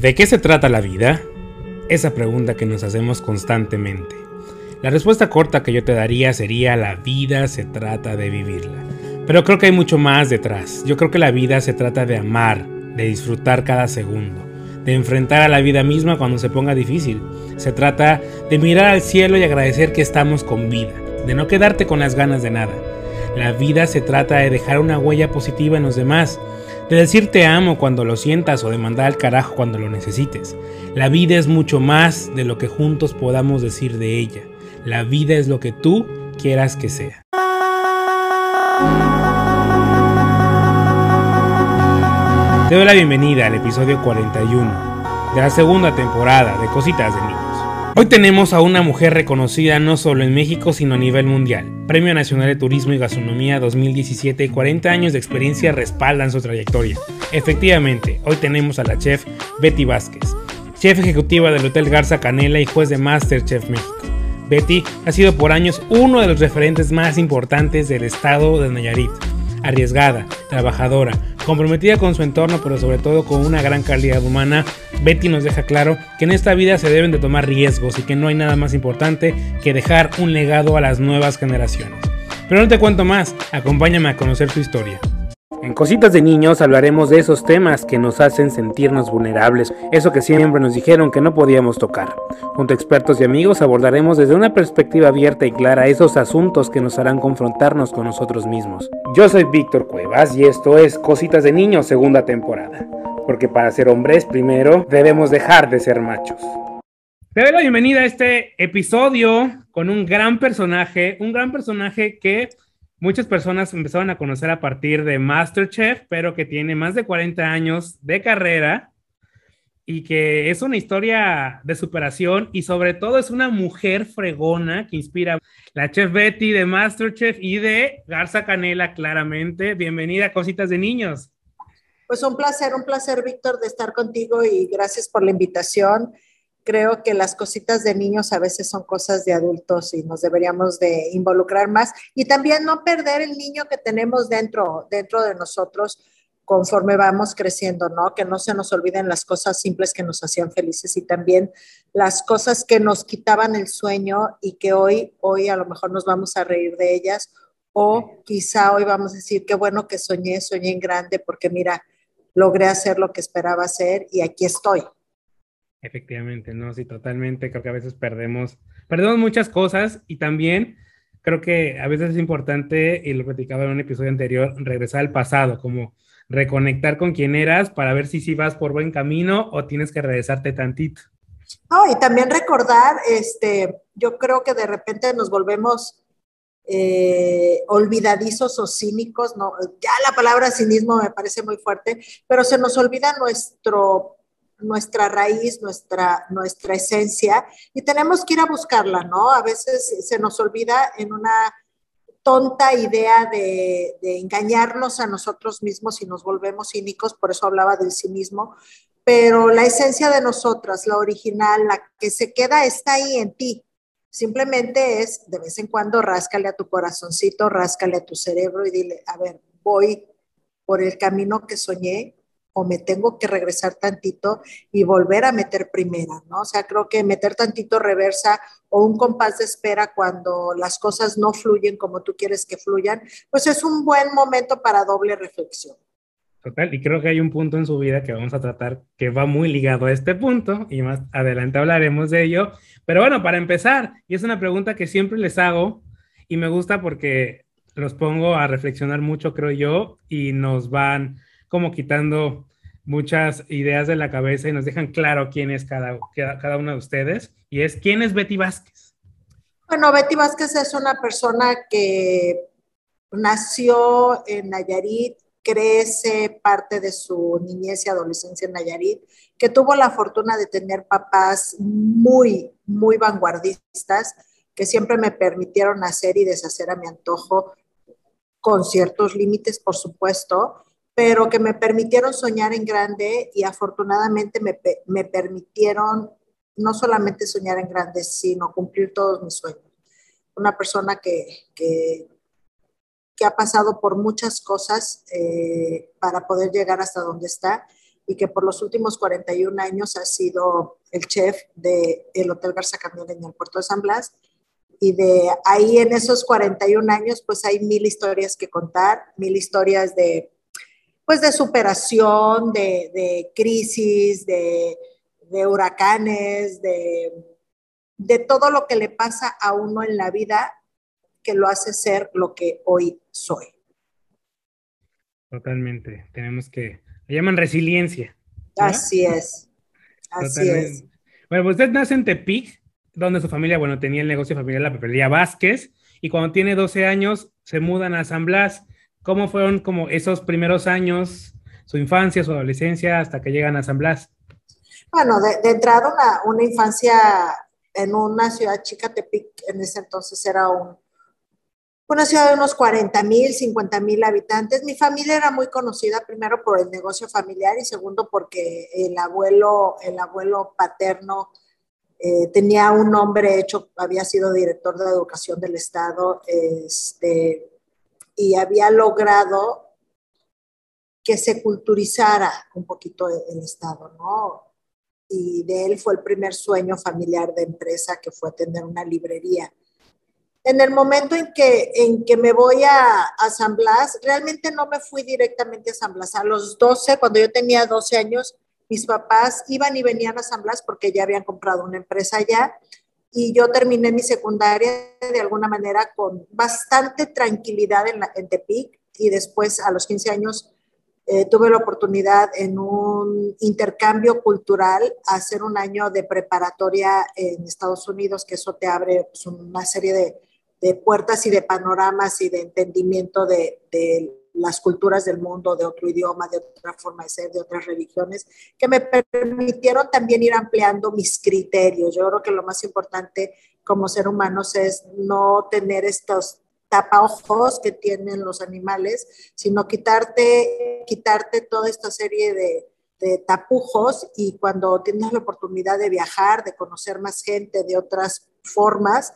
¿De qué se trata la vida? Esa pregunta que nos hacemos constantemente. La respuesta corta que yo te daría sería la vida se trata de vivirla. Pero creo que hay mucho más detrás. Yo creo que la vida se trata de amar, de disfrutar cada segundo, de enfrentar a la vida misma cuando se ponga difícil. Se trata de mirar al cielo y agradecer que estamos con vida, de no quedarte con las ganas de nada. La vida se trata de dejar una huella positiva en los demás, de decir te amo cuando lo sientas o de mandar al carajo cuando lo necesites. La vida es mucho más de lo que juntos podamos decir de ella. La vida es lo que tú quieras que sea. Te doy la bienvenida al episodio 41 de la segunda temporada de Cositas de Niños. Hoy tenemos a una mujer reconocida no solo en México sino a nivel mundial. Premio Nacional de Turismo y Gastronomía 2017 y 40 años de experiencia respaldan su trayectoria. Efectivamente, hoy tenemos a la chef Betty Vázquez, chef ejecutiva del Hotel Garza Canela y juez de Masterchef México. Betty ha sido por años uno de los referentes más importantes del estado de Nayarit arriesgada, trabajadora, comprometida con su entorno, pero sobre todo con una gran calidad humana, Betty nos deja claro que en esta vida se deben de tomar riesgos y que no hay nada más importante que dejar un legado a las nuevas generaciones. Pero no te cuento más, acompáñame a conocer su historia. En Cositas de Niños hablaremos de esos temas que nos hacen sentirnos vulnerables, eso que siempre nos dijeron que no podíamos tocar. Junto a expertos y amigos abordaremos desde una perspectiva abierta y clara esos asuntos que nos harán confrontarnos con nosotros mismos. Yo soy Víctor Cuevas y esto es Cositas de Niños segunda temporada, porque para ser hombres primero debemos dejar de ser machos. Te doy la bienvenida a este episodio con un gran personaje, un gran personaje que muchas personas empezaron a conocer a partir de Masterchef, pero que tiene más de 40 años de carrera y que es una historia de superación y sobre todo es una mujer fregona que inspira la chef Betty de Masterchef y de Garza Canela claramente. Bienvenida Cositas de Niños. Pues un placer, un placer Víctor de estar contigo y gracias por la invitación creo que las cositas de niños a veces son cosas de adultos y nos deberíamos de involucrar más y también no perder el niño que tenemos dentro, dentro de nosotros conforme vamos creciendo, ¿no? Que no se nos olviden las cosas simples que nos hacían felices y también las cosas que nos quitaban el sueño y que hoy, hoy a lo mejor nos vamos a reír de ellas o quizá hoy vamos a decir, qué bueno que soñé, soñé en grande porque mira, logré hacer lo que esperaba hacer y aquí estoy. Efectivamente, no, sí, totalmente. Creo que a veces perdemos, perdemos muchas cosas y también creo que a veces es importante, y lo platicaba en un episodio anterior, regresar al pasado, como reconectar con quién eras para ver si sí vas por buen camino o tienes que regresarte tantito. No, y también recordar, este, yo creo que de repente nos volvemos eh, olvidadizos o cínicos, no, ya la palabra cinismo me parece muy fuerte, pero se nos olvida nuestro nuestra raíz, nuestra, nuestra esencia, y tenemos que ir a buscarla, ¿no? A veces se nos olvida en una tonta idea de, engañarnos a nosotros mismos y nos volvemos cínicos, por eso hablaba del cinismo, pero la esencia de nosotras, la original, la que se queda, está ahí en ti. Simplemente es, de vez en cuando, ráscale a tu corazoncito, ráscale a tu cerebro y dile, a ver, voy por el camino que soñé, o me tengo que regresar tantito y volver a meter primera, ¿no? O sea, creo que meter tantito reversa o un compás de espera cuando las cosas no fluyen como tú quieres que fluyan, pues es un buen momento para doble reflexión. Total, y creo que hay un punto en su vida que vamos a tratar que va muy ligado a este punto y más adelante hablaremos de ello. Pero bueno, para empezar, y es una pregunta que siempre les hago y me gusta porque los pongo a reflexionar mucho, creo yo, y nos van como quitando muchas ideas de la cabeza y nos dejan claro quién es cada, cada uno de ustedes. Y es, ¿quién es Betty Vázquez? Bueno, Betty Vázquez es una persona que nació en Nayarit, crece parte de su niñez y adolescencia en Nayarit, que tuvo la fortuna de tener papás muy, muy vanguardistas, que siempre me permitieron hacer y deshacer a mi antojo, con ciertos límites, por supuesto, pero que me permitieron soñar en grande y afortunadamente me, me permitieron no solamente soñar en grande, sino cumplir todos mis sueños. Una persona que, que, que ha pasado por muchas cosas eh, para poder llegar hasta donde está y que por los últimos 41 años ha sido el chef del el Hotel Garza Camión en el puerto de San Blas. Y de ahí en esos 41 años, pues hay mil historias que contar, mil historias de, pues de superación, de, de crisis, de, de huracanes, de, de todo lo que le pasa a uno en la vida que lo hace ser lo que hoy soy. Totalmente. Tenemos que, le llaman resiliencia. Así es. Así es. Bueno, pues usted nace en Tepic, donde su familia, bueno, tenía el negocio familiar la papelería Vázquez, y cuando tiene 12 años se mudan a San Blas. ¿Cómo fueron como esos primeros años, su infancia, su adolescencia, hasta que llegan a San Blas? Bueno, de, entrada una, infancia en una ciudad chica, Tepic en ese entonces era un, una ciudad de unos 40 mil, 50 mil habitantes. Mi familia era muy conocida primero por el negocio familiar y segundo porque el abuelo, el abuelo paterno eh, tenía un nombre hecho, había sido director de educación del Estado este, y había logrado que se culturizara un poquito el Estado, ¿no? Y de él fue el primer sueño familiar de empresa que fue tener una librería en el momento en que, en que me voy a, a, San Blas, realmente no me fui directamente a San Blas. A los 12, cuando yo tenía 12 años, mis papás iban y venían a San Blas porque ya habían comprado una empresa allá y yo terminé mi secundaria de alguna manera con bastante tranquilidad en, la, en Tepic y después a los 15 años eh, tuve la oportunidad en un intercambio cultural hacer un año de preparatoria en Estados Unidos, que eso te abre pues, una serie de, de puertas y de panoramas y de entendimiento de, de, las culturas del mundo, de otro idioma, de otra forma de ser, de otras religiones, que me permitieron también ir ampliando mis criterios. Yo creo que lo más importante como ser humanos es no tener estos tapaojos que tienen los animales, sino quitarte, quitarte toda esta serie de, de tapujos y cuando tienes la oportunidad de viajar, de conocer más gente de otras formas,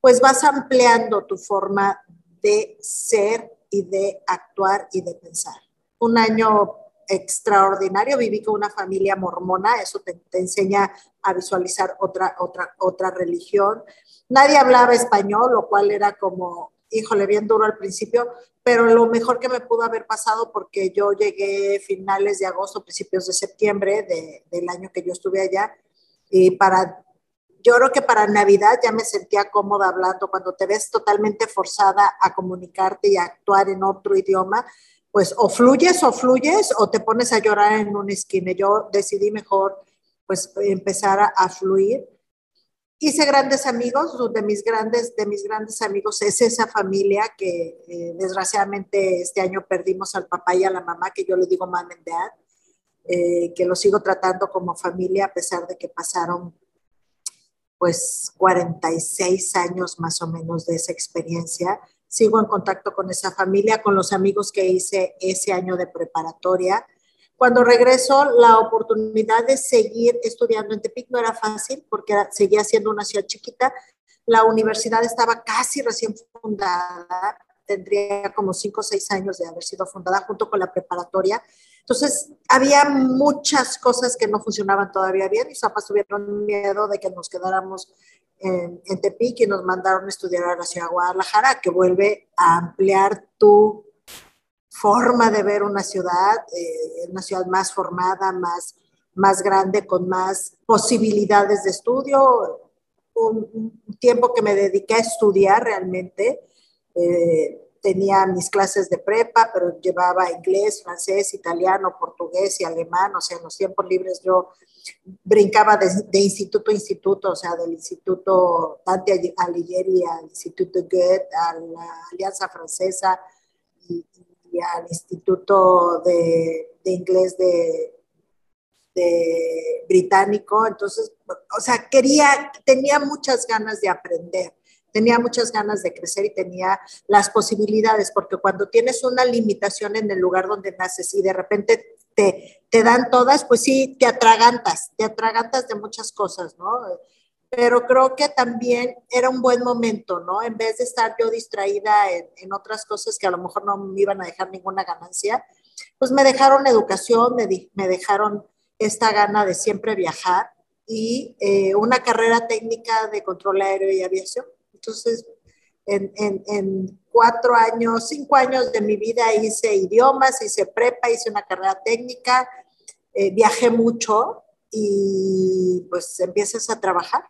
pues vas ampliando tu forma de ser y de actuar y de pensar. Un año extraordinario, viví con una familia mormona, eso te, enseña a visualizar otra, otra, otra religión. Nadie hablaba español, lo cual era como, híjole, bien duro al principio, pero lo mejor que me pudo haber pasado porque yo llegué finales de agosto, principios de septiembre de, del año que yo estuve allá, y para yo creo que para Navidad ya me sentía cómoda hablando, cuando te ves totalmente forzada a comunicarte y a actuar en otro idioma, pues o fluyes o fluyes o te pones a llorar en una esquina. Yo decidí mejor pues empezar a, a fluir. Hice grandes amigos, de mis grandes, de mis grandes amigos es esa familia que eh, desgraciadamente este año perdimos al papá y a la mamá, que yo le digo mom and dad, eh, que lo sigo tratando como familia a pesar de que pasaron pues 46 años más o menos de esa experiencia. Sigo en contacto con esa familia, con los amigos que hice ese año de preparatoria. Cuando regreso, la oportunidad de seguir estudiando en Tepic no era fácil porque seguía siendo una ciudad chiquita. La universidad estaba casi recién fundada, tendría como cinco o seis años de haber sido fundada junto con la preparatoria. Entonces, había muchas cosas que no funcionaban todavía bien. Mis papás tuvieron miedo de que nos quedáramos en, Tepic y nos mandaron a estudiar a la ciudad de Guadalajara, que vuelve a ampliar tu forma de ver una ciudad, eh, una ciudad más formada, más, más grande, con más posibilidades de estudio. Un, un tiempo que me dediqué a estudiar realmente. Eh, tenía mis clases de prepa, pero llevaba inglés, francés, italiano, portugués y alemán, o sea, en los tiempos libres yo brincaba de, instituto a instituto, o sea, del instituto Dante Alighieri al instituto Goethe, a la Alianza Francesa y, al instituto de, inglés de británico, entonces, o sea, quería, tenía muchas ganas de aprender tenía muchas ganas de crecer y tenía las posibilidades, porque cuando tienes una limitación en el lugar donde naces y de repente te, te dan todas, pues sí, te atragantas, te atragantas de muchas cosas, ¿no? Pero creo que también era un buen momento, ¿no? En vez de estar yo distraída en, en otras cosas que a lo mejor no me iban a dejar ninguna ganancia, pues me dejaron educación, me, me dejaron esta gana de siempre viajar y eh, una carrera técnica de control aéreo y aviación. Entonces, en, en, en, cuatro años, cinco años de mi vida hice idiomas, hice prepa, hice una carrera técnica, eh, viajé mucho y pues empiezas a trabajar.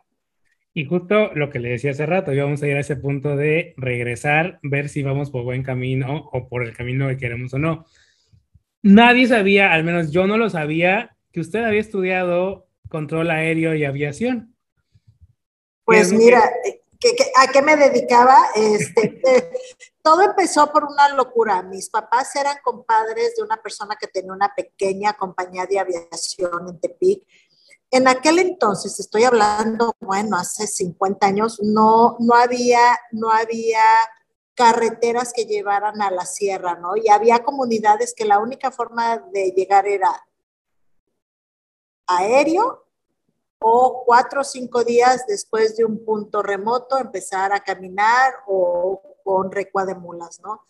Y justo lo que le decía hace rato, íbamos a ir a ese punto de regresar, ver si vamos por buen camino o por el camino que queremos o no. Nadie sabía, al menos yo no lo sabía, que usted había estudiado control aéreo y aviación. Pues mira, a qué me dedicaba? Este, todo empezó por una locura. Mis papás eran compadres de una persona que tenía una pequeña compañía de aviación en Tepic. En aquel entonces, estoy hablando, bueno, hace 50 años, no, no, había, no había carreteras que llevaran a la sierra, ¿no? Y había comunidades que la única forma de llegar era aéreo o cuatro o cinco días después de un punto remoto empezar a caminar o con recua de mulas, ¿no?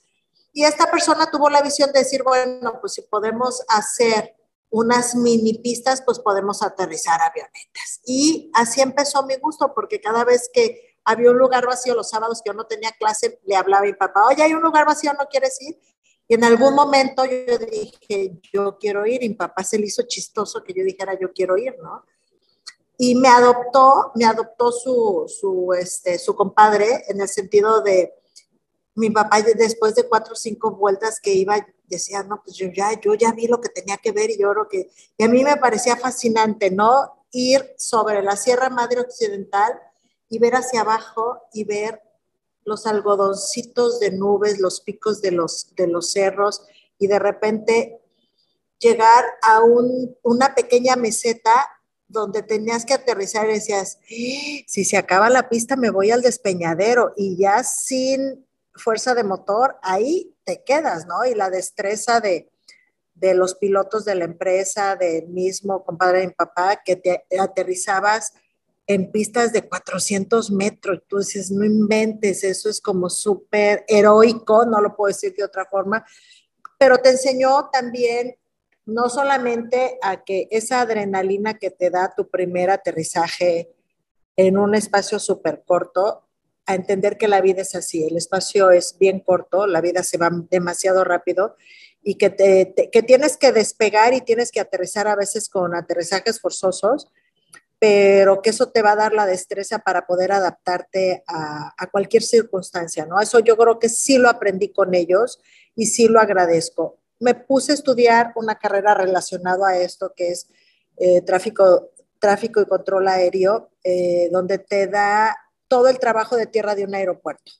Y esta persona tuvo la visión de decir, bueno, pues si podemos hacer unas mini pistas, pues podemos aterrizar avionetas. Y así empezó mi gusto, porque cada vez que había un lugar vacío los sábados que yo no tenía clase, le hablaba a mi papá, oye, hay un lugar vacío, ¿no quieres ir? Y en algún momento yo dije, yo quiero ir, y mi papá se le hizo chistoso que yo dijera, yo quiero ir, ¿no? Y me adoptó, me adoptó su, su, este, su compadre en el sentido de, mi papá después de cuatro o cinco vueltas que iba, decía, no, pues yo ya, yo ya vi lo que tenía que ver y yo creo que, y a mí me parecía fascinante, ¿no? Ir sobre la Sierra Madre Occidental y ver hacia abajo y ver los algodoncitos de nubes, los picos de los, de los cerros y de repente llegar a un, una pequeña meseta donde tenías que aterrizar y decías, si se acaba la pista me voy al despeñadero y ya sin fuerza de motor, ahí te quedas, ¿no? Y la destreza de, de los pilotos de la empresa, del mismo compadre de mi papá, que te aterrizabas en pistas de 400 metros. Tú no inventes, eso es como súper heroico, no lo puedo decir de otra forma, pero te enseñó también no solamente a que esa adrenalina que te da tu primer aterrizaje en un espacio súper corto, a entender que la vida es así, el espacio es bien corto, la vida se va demasiado rápido y que, te, que tienes que despegar y tienes que aterrizar a veces con aterrizajes forzosos, pero que eso te va a dar la destreza para poder adaptarte a, a, cualquier circunstancia, ¿no? Eso yo creo que sí lo aprendí con ellos y sí lo agradezco me puse a estudiar una carrera relacionada a esto, que es eh, tráfico, tráfico y control aéreo, eh, donde te da todo el trabajo de tierra de un aeropuerto.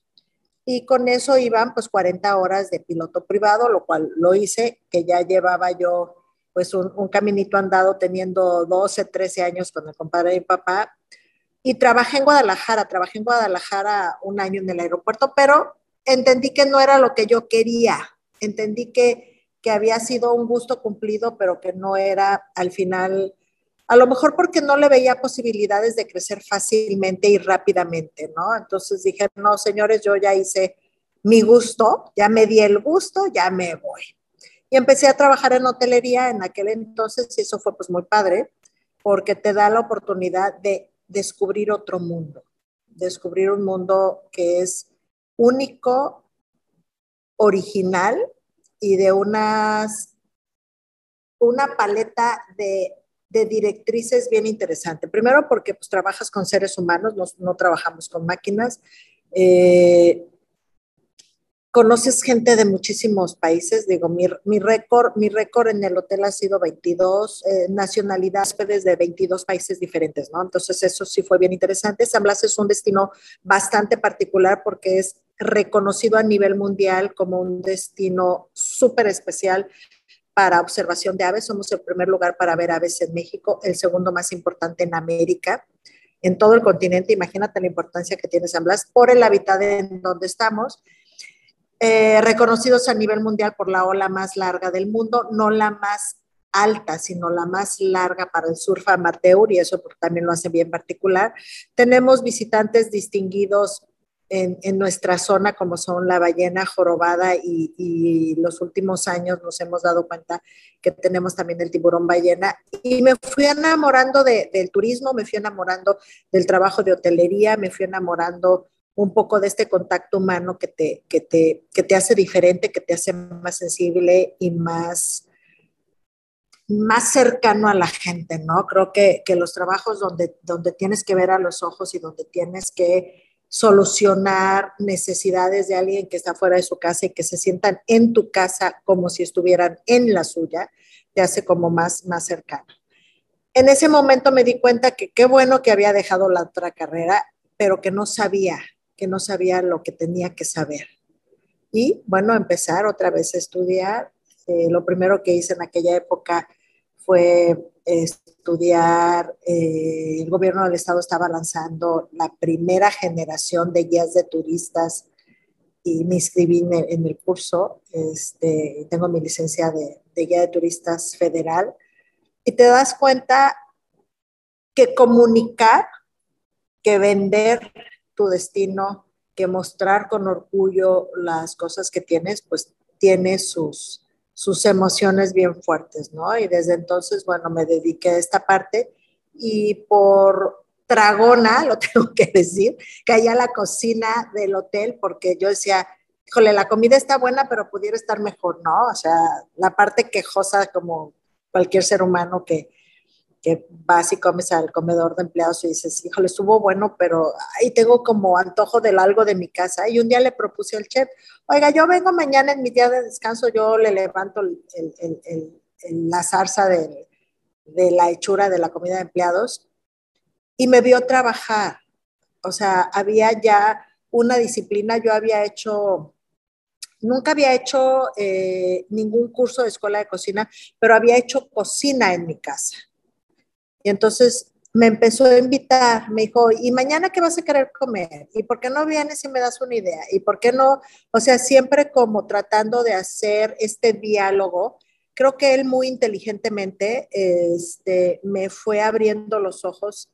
Y con eso iban pues 40 horas de piloto privado, lo cual lo hice, que ya llevaba yo pues un, caminito andado teniendo 12, 13 años con el compadre de mi papá. Y trabajé en Guadalajara, trabajé en Guadalajara un año en el aeropuerto, pero entendí que no era lo que yo quería. Entendí que que había sido un gusto cumplido, pero que no era al final, a lo mejor porque no le veía posibilidades de crecer fácilmente y rápidamente, ¿no? Entonces dije, no, señores, yo ya hice mi gusto, ya me di el gusto, ya me voy. Y empecé a trabajar en hotelería en aquel entonces y eso fue pues muy padre, porque te da la oportunidad de descubrir otro mundo, descubrir un mundo que es único, original y de unas, una paleta de, de directrices bien interesante. Primero porque pues, trabajas con seres humanos, no, no trabajamos con máquinas. Eh, conoces gente de muchísimos países, digo, mi, mi récord mi récord en el hotel ha sido 22 eh, nacionalidades de 22 países diferentes, ¿no? Entonces eso sí fue bien interesante. San Blas es un destino bastante particular porque es reconocido a nivel mundial como un destino súper especial para observación de aves. Somos el primer lugar para ver aves en México, el segundo más importante en América, en todo el continente. Imagínate la importancia que tiene San Blas por el hábitat en donde estamos. Eh, reconocidos a nivel mundial por la ola más larga del mundo, no la más alta, sino la más larga para el surf amateur, y eso también lo hace bien particular. Tenemos visitantes distinguidos en, nuestra zona, como son la ballena jorobada y, los últimos años nos hemos dado cuenta que tenemos también el tiburón ballena. Y me fui enamorando del turismo, me fui enamorando del trabajo de hotelería, me fui enamorando un poco de este contacto humano que te, que te, que te hace diferente, que te hace más sensible y más más cercano a la gente, ¿no? Creo que, que los trabajos donde, donde tienes que ver a los ojos y donde tienes que solucionar necesidades de alguien que está fuera de su casa y que se sientan en tu casa como si estuvieran en la suya, te hace como más, más cercano. En ese momento me di cuenta que qué bueno que había dejado la otra carrera, pero que no sabía, que no sabía lo que tenía que saber. Y bueno, empezar otra vez a estudiar. Eh, lo primero que hice en aquella época fue estudiar, eh, el gobierno del estado estaba lanzando la primera generación de guías de turistas y me inscribí en el, curso, este, tengo mi licencia de, de guía de turistas federal. Y te das cuenta que comunicar, que vender tu destino, que mostrar con orgullo las cosas que tienes, pues tiene sus, sus emociones bien fuertes, ¿no? Y desde entonces, bueno, me dediqué a esta parte y por tragona, lo tengo que decir, caí a la cocina del hotel porque yo decía, híjole, la comida está buena, pero pudiera estar mejor, ¿no? O sea, la parte quejosa como cualquier ser humano que, que vas y comes al comedor de empleados y dices, híjole, estuvo bueno, pero ahí tengo como antojo del algo de mi casa. Y un día le propuse al chef, oiga, yo vengo mañana en mi día de descanso, yo le levanto la zarza de, la hechura de la comida de empleados y me vio trabajar. O sea, había ya una disciplina, yo había hecho Nunca había hecho eh, ningún curso de escuela de cocina, pero había hecho cocina en mi casa. Y entonces me empezó a invitar, me dijo, ¿y mañana qué vas a querer comer? ¿Y por qué no vienes y me das una idea? ¿Y por qué no? O sea, siempre como tratando de hacer este diálogo. Creo que él muy inteligentemente este, me fue abriendo los ojos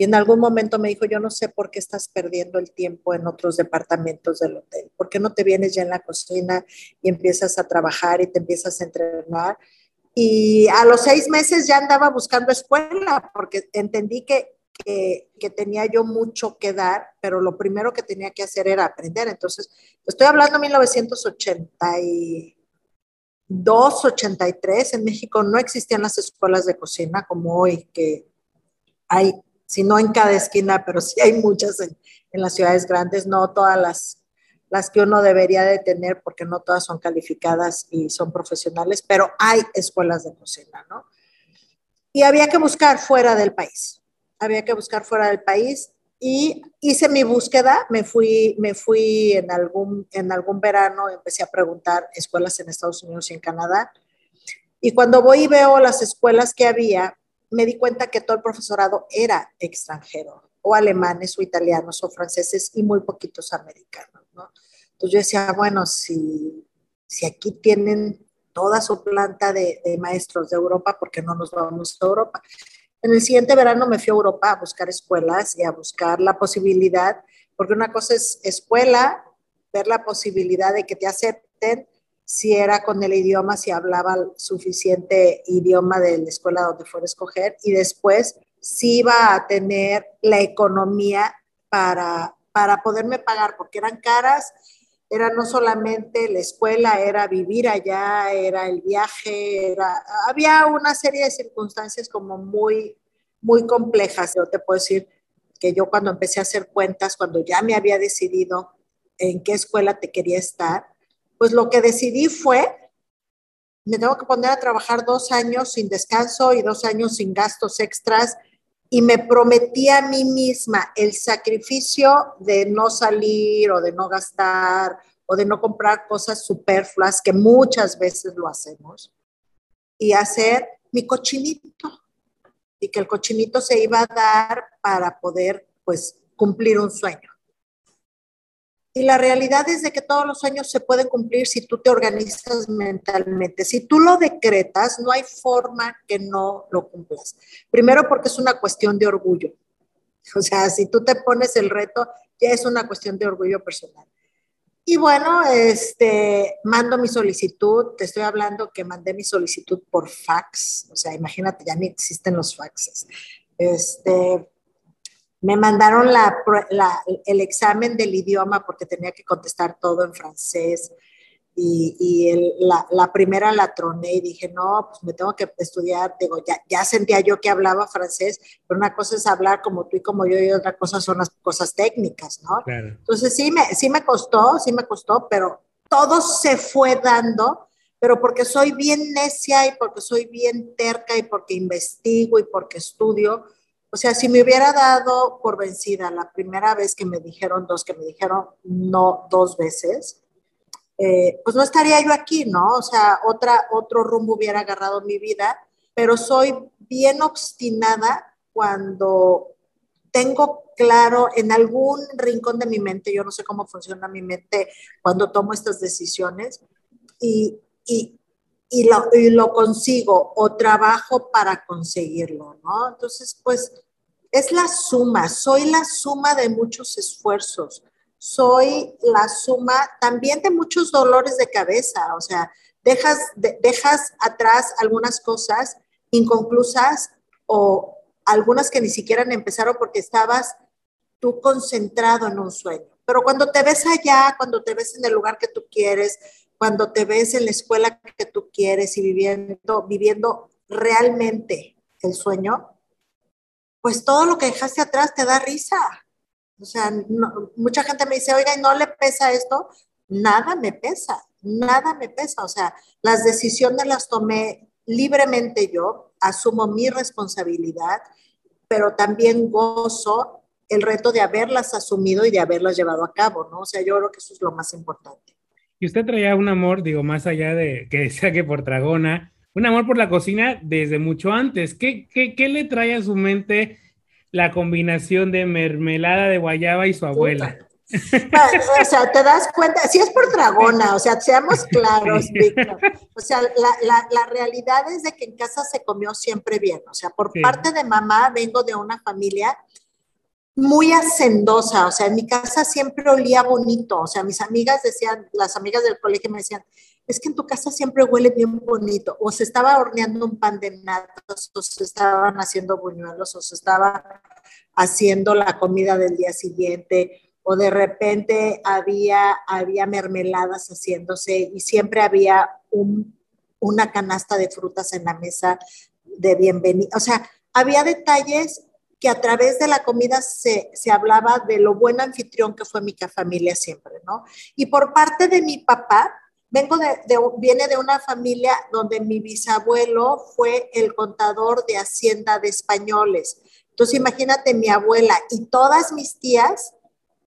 y en algún momento me dijo, yo no sé por qué estás perdiendo el tiempo en otros departamentos del hotel. ¿Por qué no te vienes ya en la cocina y empiezas a trabajar y te empiezas a entrenar? Y a los seis meses ya andaba buscando escuela porque entendí que, que, tenía yo mucho que dar, pero lo primero que tenía que hacer era aprender. Entonces, estoy hablando de 1982, 83, en México no existían las escuelas de cocina como hoy, que hay, si no en cada esquina, pero sí hay muchas en, en las ciudades grandes, no todas las las que uno debería de tener porque no todas son calificadas y son profesionales, pero hay escuelas de cocina, ¿no? Y había que buscar fuera del país, había que buscar fuera del país y hice mi búsqueda, me fui, me fui en, algún, en algún verano, empecé a preguntar escuelas en Estados Unidos y en Canadá, y cuando voy y veo las escuelas que había, me di cuenta que todo el profesorado era extranjero, o alemanes, o italianos, o franceses, y muy poquitos americanos. Entonces yo decía, bueno, si, si aquí tienen toda su planta de, maestros de Europa, ¿por qué no nos vamos a Europa? En el siguiente verano me fui a Europa a buscar escuelas y a buscar la posibilidad, porque una cosa es escuela, ver la posibilidad de que te acepten, si era con el idioma, si hablaba el suficiente idioma de la escuela donde fuera a escoger, y después si iba a tener la economía para, para poderme pagar, porque eran caras, era no solamente la escuela, era vivir allá, era el viaje, era, había una serie de circunstancias como muy, muy complejas. Yo te puedo decir que yo cuando empecé a hacer cuentas, cuando ya me había decidido en qué escuela te quería estar, pues lo que decidí fue, me tengo que poner a trabajar dos años sin descanso y dos años sin gastos extras y me prometí a mí misma el sacrificio de no salir o de no gastar o de no comprar cosas superfluas, que muchas veces lo hacemos, y hacer mi cochinito, y que el cochinito se iba a dar para poder, pues, cumplir un sueño. Y la realidad es de que todos los sueños se pueden cumplir si tú te organizas mentalmente. Si tú lo decretas, no hay forma que no lo cumplas. Primero porque es una cuestión de orgullo. O sea, si tú te pones el reto, ya es una cuestión de orgullo personal. Y bueno, este, mando mi solicitud, te estoy hablando que mandé mi solicitud por fax, o sea, imagínate, ya ni existen los faxes. Este, me mandaron la, el examen del idioma porque tenía que contestar todo en francés y, la, primera la troné y dije, no, pues me tengo que estudiar, digo, ya, ya sentía yo que hablaba francés, pero una cosa es hablar como tú y como yo y otra cosa son las cosas técnicas, ¿no? Entonces sí me, sí me costó, sí me costó, pero todo se fue dando, pero porque soy bien necia y porque soy bien terca y porque investigo y porque estudio, o sea, si me hubiera dado por vencida la primera vez que me dijeron dos, que me dijeron no dos veces, eh, pues no estaría yo aquí, ¿no? O sea, otra, otro rumbo hubiera agarrado mi vida, pero soy bien obstinada cuando tengo claro en algún rincón de mi mente, yo no sé cómo funciona mi mente cuando tomo estas decisiones, y, y, y, lo, y lo consigo o trabajo para conseguirlo, ¿no? Entonces, pues es la suma, soy la suma de muchos esfuerzos soy la suma también de muchos dolores de cabeza, o sea, dejas, dejas atrás algunas cosas inconclusas o algunas que ni siquiera empezaron porque estabas tú concentrado en un sueño. Pero cuando te ves allá, cuando te ves en el lugar que tú quieres, cuando te ves en la escuela que tú quieres y viviendo, viviendo realmente el sueño, pues todo lo que dejaste atrás te da risa. O sea, mucha gente me dice, oiga, ¿y no le pesa esto? Nada me pesa, nada me pesa. O sea, las decisiones las tomé libremente yo, asumo mi responsabilidad, pero también gozo el reto de haberlas asumido y de haberlas llevado a cabo, ¿no? O sea, yo creo que eso es lo más importante. Y usted traía un amor, digo, más allá de que decía que por Dragona, un amor por la cocina desde mucho antes. ¿Qué, qué, qué le trae a su mente la combinación de mermelada de guayaba y su abuela. O sea, te das cuenta, si es por dragona, o sea, seamos claros, Víctor. O sea, la, realidad es de que en casa se comió siempre bien. O sea, por parte de mamá vengo de una familia muy hacendosa, o sea, en mi casa siempre olía bonito. O sea, mis amigas decían, las amigas del colegio me decían, es que en tu casa siempre huele bien bonito, o se estaba horneando un pan de natos, o se estaban haciendo buñuelos, o se estaba haciendo la comida del día siguiente, o de repente había, había mermeladas haciéndose y siempre había un, una canasta de frutas en la mesa de bienvenida. O sea, había detalles que a través de la comida se, se, hablaba de lo buen anfitrión que fue mi familia siempre, ¿no? Y por parte de mi papá, Vengo de, viene de una familia donde mi bisabuelo fue el contador de Hacienda de Españoles. Entonces imagínate mi abuela y todas mis tías,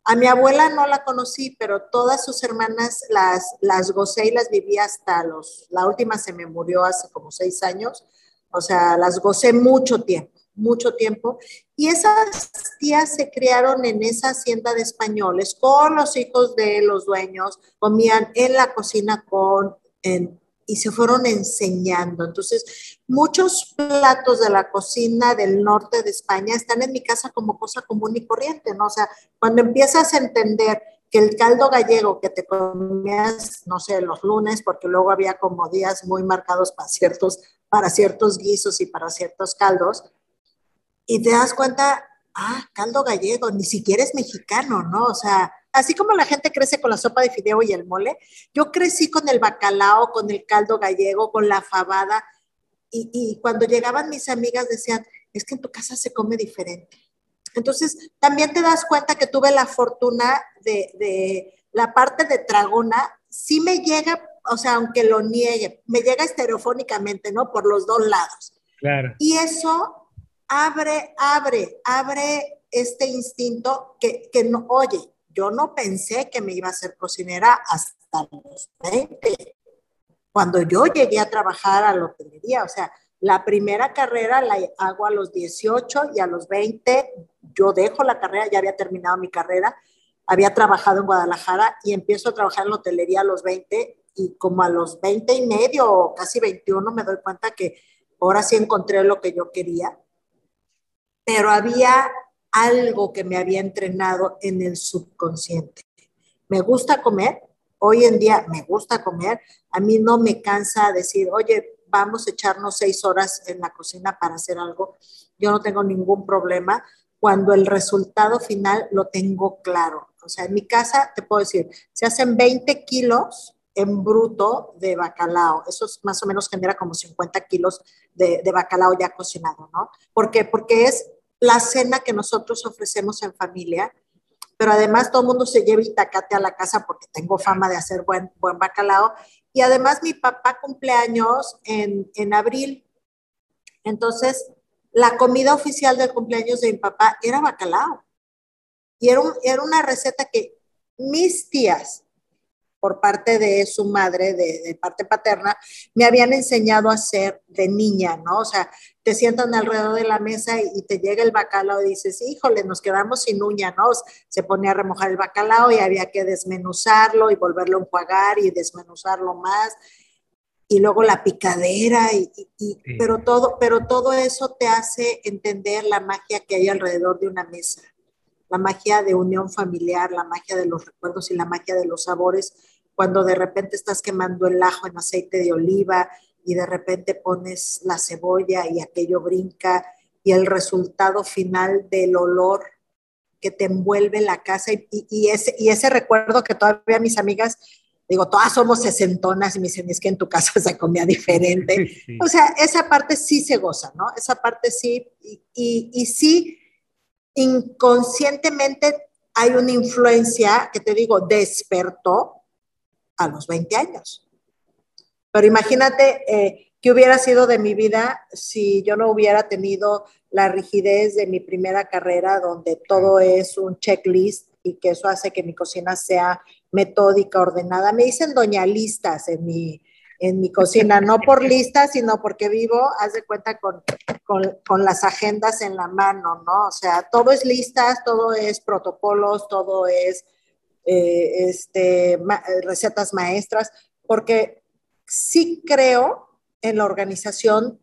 a mi abuela no la conocí, pero todas sus hermanas las, las gocé y las viví hasta los, la última se me murió hace como seis años, o sea, las gocé mucho tiempo mucho tiempo. Y esas tías se criaron en esa hacienda de españoles con los hijos de los dueños, comían en la cocina con, y se fueron enseñando. Entonces, muchos platos de la cocina del norte de España están en mi casa como cosa común y corriente, ¿no? O sea, cuando empiezas a entender que el caldo gallego que te comías, no sé, los lunes, porque luego había como días muy marcados para ciertos, para ciertos guisos y para ciertos caldos, y te das cuenta, ah, caldo gallego, ni siquiera es mexicano, ¿no? O sea, así como la gente crece con la sopa de fideo y el mole, yo crecí con el bacalao, con el caldo gallego, con la fabada, y, cuando llegaban mis amigas decían, es que en tu casa se come diferente. Entonces, también te das cuenta que tuve la fortuna de, de la parte de Tragona, sí me llega, o sea, aunque lo niegue, me llega estereofónicamente, ¿no? Por los dos lados. Claro. Y eso abre, abre, abre este instinto que, que no, oye, yo no pensé que me iba a ser cocinera hasta los 20, cuando yo llegué a trabajar a la hotelería, o sea, la primera carrera la hago a los 18 y a los 20 yo dejo la carrera, ya había terminado mi carrera, había trabajado en Guadalajara y empiezo a trabajar en la hotelería a los 20 y como a los 20 y medio casi 21 me doy cuenta que ahora sí encontré lo que yo quería pero había, algo que me había entrenado en el subconsciente. Me gusta comer, hoy en día me gusta comer, a mí no me cansa decir, oye, vamos a echarnos seis horas en la cocina para hacer algo, yo no tengo ningún problema cuando el resultado final lo tengo claro. O sea, en mi casa te puedo decir, se hacen 20 kilos en bruto de bacalao. Eso más o menos genera como 50 kilos de, bacalao ya cocinado, ¿no? ¿Por? Porque es la cena que nosotros ofrecemos en familia, pero además todo el mundo se lleva itacate a la casa porque tengo fama de hacer buen, buen bacalao. Y además mi papá cumpleaños en, en abril. Entonces, la comida oficial del cumpleaños de mi papá era bacalao. Y era, era una receta que mis tías, por parte de su madre, de, parte paterna, me habían enseñado a hacer de niña, ¿no? O sea, te sientan alrededor de la mesa y, te llega el bacalao y dices, híjole, nos quedamos sin uña, ¿no? Se ponía a remojar el bacalao y había que desmenuzarlo y volverlo a enjuagar y desmenuzarlo más. Y luego la picadera, y, pero, todo, pero todo eso te hace entender la magia que hay alrededor de una mesa la magia de unión familiar, la magia de los recuerdos y la magia de los sabores cuando de repente estás quemando el ajo en aceite de oliva y de repente pones la cebolla y aquello brinca y el resultado final del olor que te envuelve la casa y, ese, y ese recuerdo que todavía mis amigas, digo, todas somos sesentonas y me dicen, es que en tu casa se comía diferente. O sea, esa parte sí se goza, ¿no? Esa parte sí, y, y sí, inconscientemente hay una influencia que te digo, despertó, a los 20 años. Pero imagínate eh, qué hubiera sido de mi vida si yo no hubiera tenido la rigidez de mi primera carrera, donde todo es un checklist y que eso hace que mi cocina sea metódica, ordenada. Me dicen doña listas en mi, en mi cocina, no por listas, sino porque vivo, haz de cuenta, con, con, con, las agendas en la mano, ¿no? O sea, todo es listas, todo es protocolos, todo es eh, este, recetas maestras, porque sí creo en la organización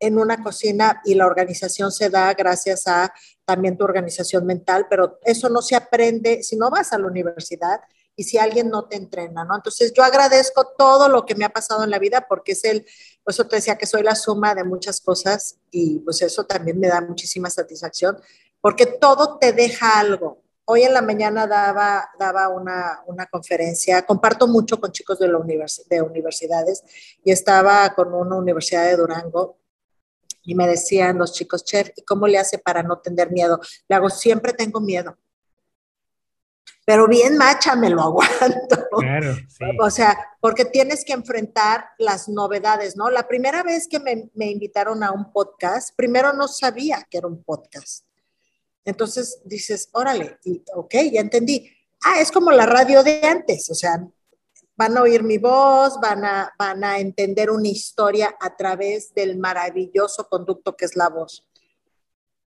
en una cocina y la organización se da gracias a también tu organización mental, pero eso no se aprende si no vas a la universidad y si alguien no te entrena, ¿no? Entonces yo agradezco todo lo que me ha pasado en la vida porque es el, por eso te decía que soy la suma de muchas cosas y pues eso también me da muchísima satisfacción porque todo te deja algo, Hoy en la mañana daba, daba una, una conferencia, comparto mucho con chicos de, la de universidades y estaba con una universidad de Durango y me decían los chicos, chef, ¿y cómo le hace para no tener miedo? Le hago, siempre tengo miedo. Pero bien macha me lo aguanto. Claro, sí. O sea, porque tienes que enfrentar las novedades, ¿no? La primera vez que me, me invitaron a un podcast, primero no sabía que era un podcast. Entonces dices, órale, y, ok, ya entendí. Ah, es como la radio de antes, o sea, van a oír mi voz, van a, van a entender una historia a través del maravilloso conducto que es la voz.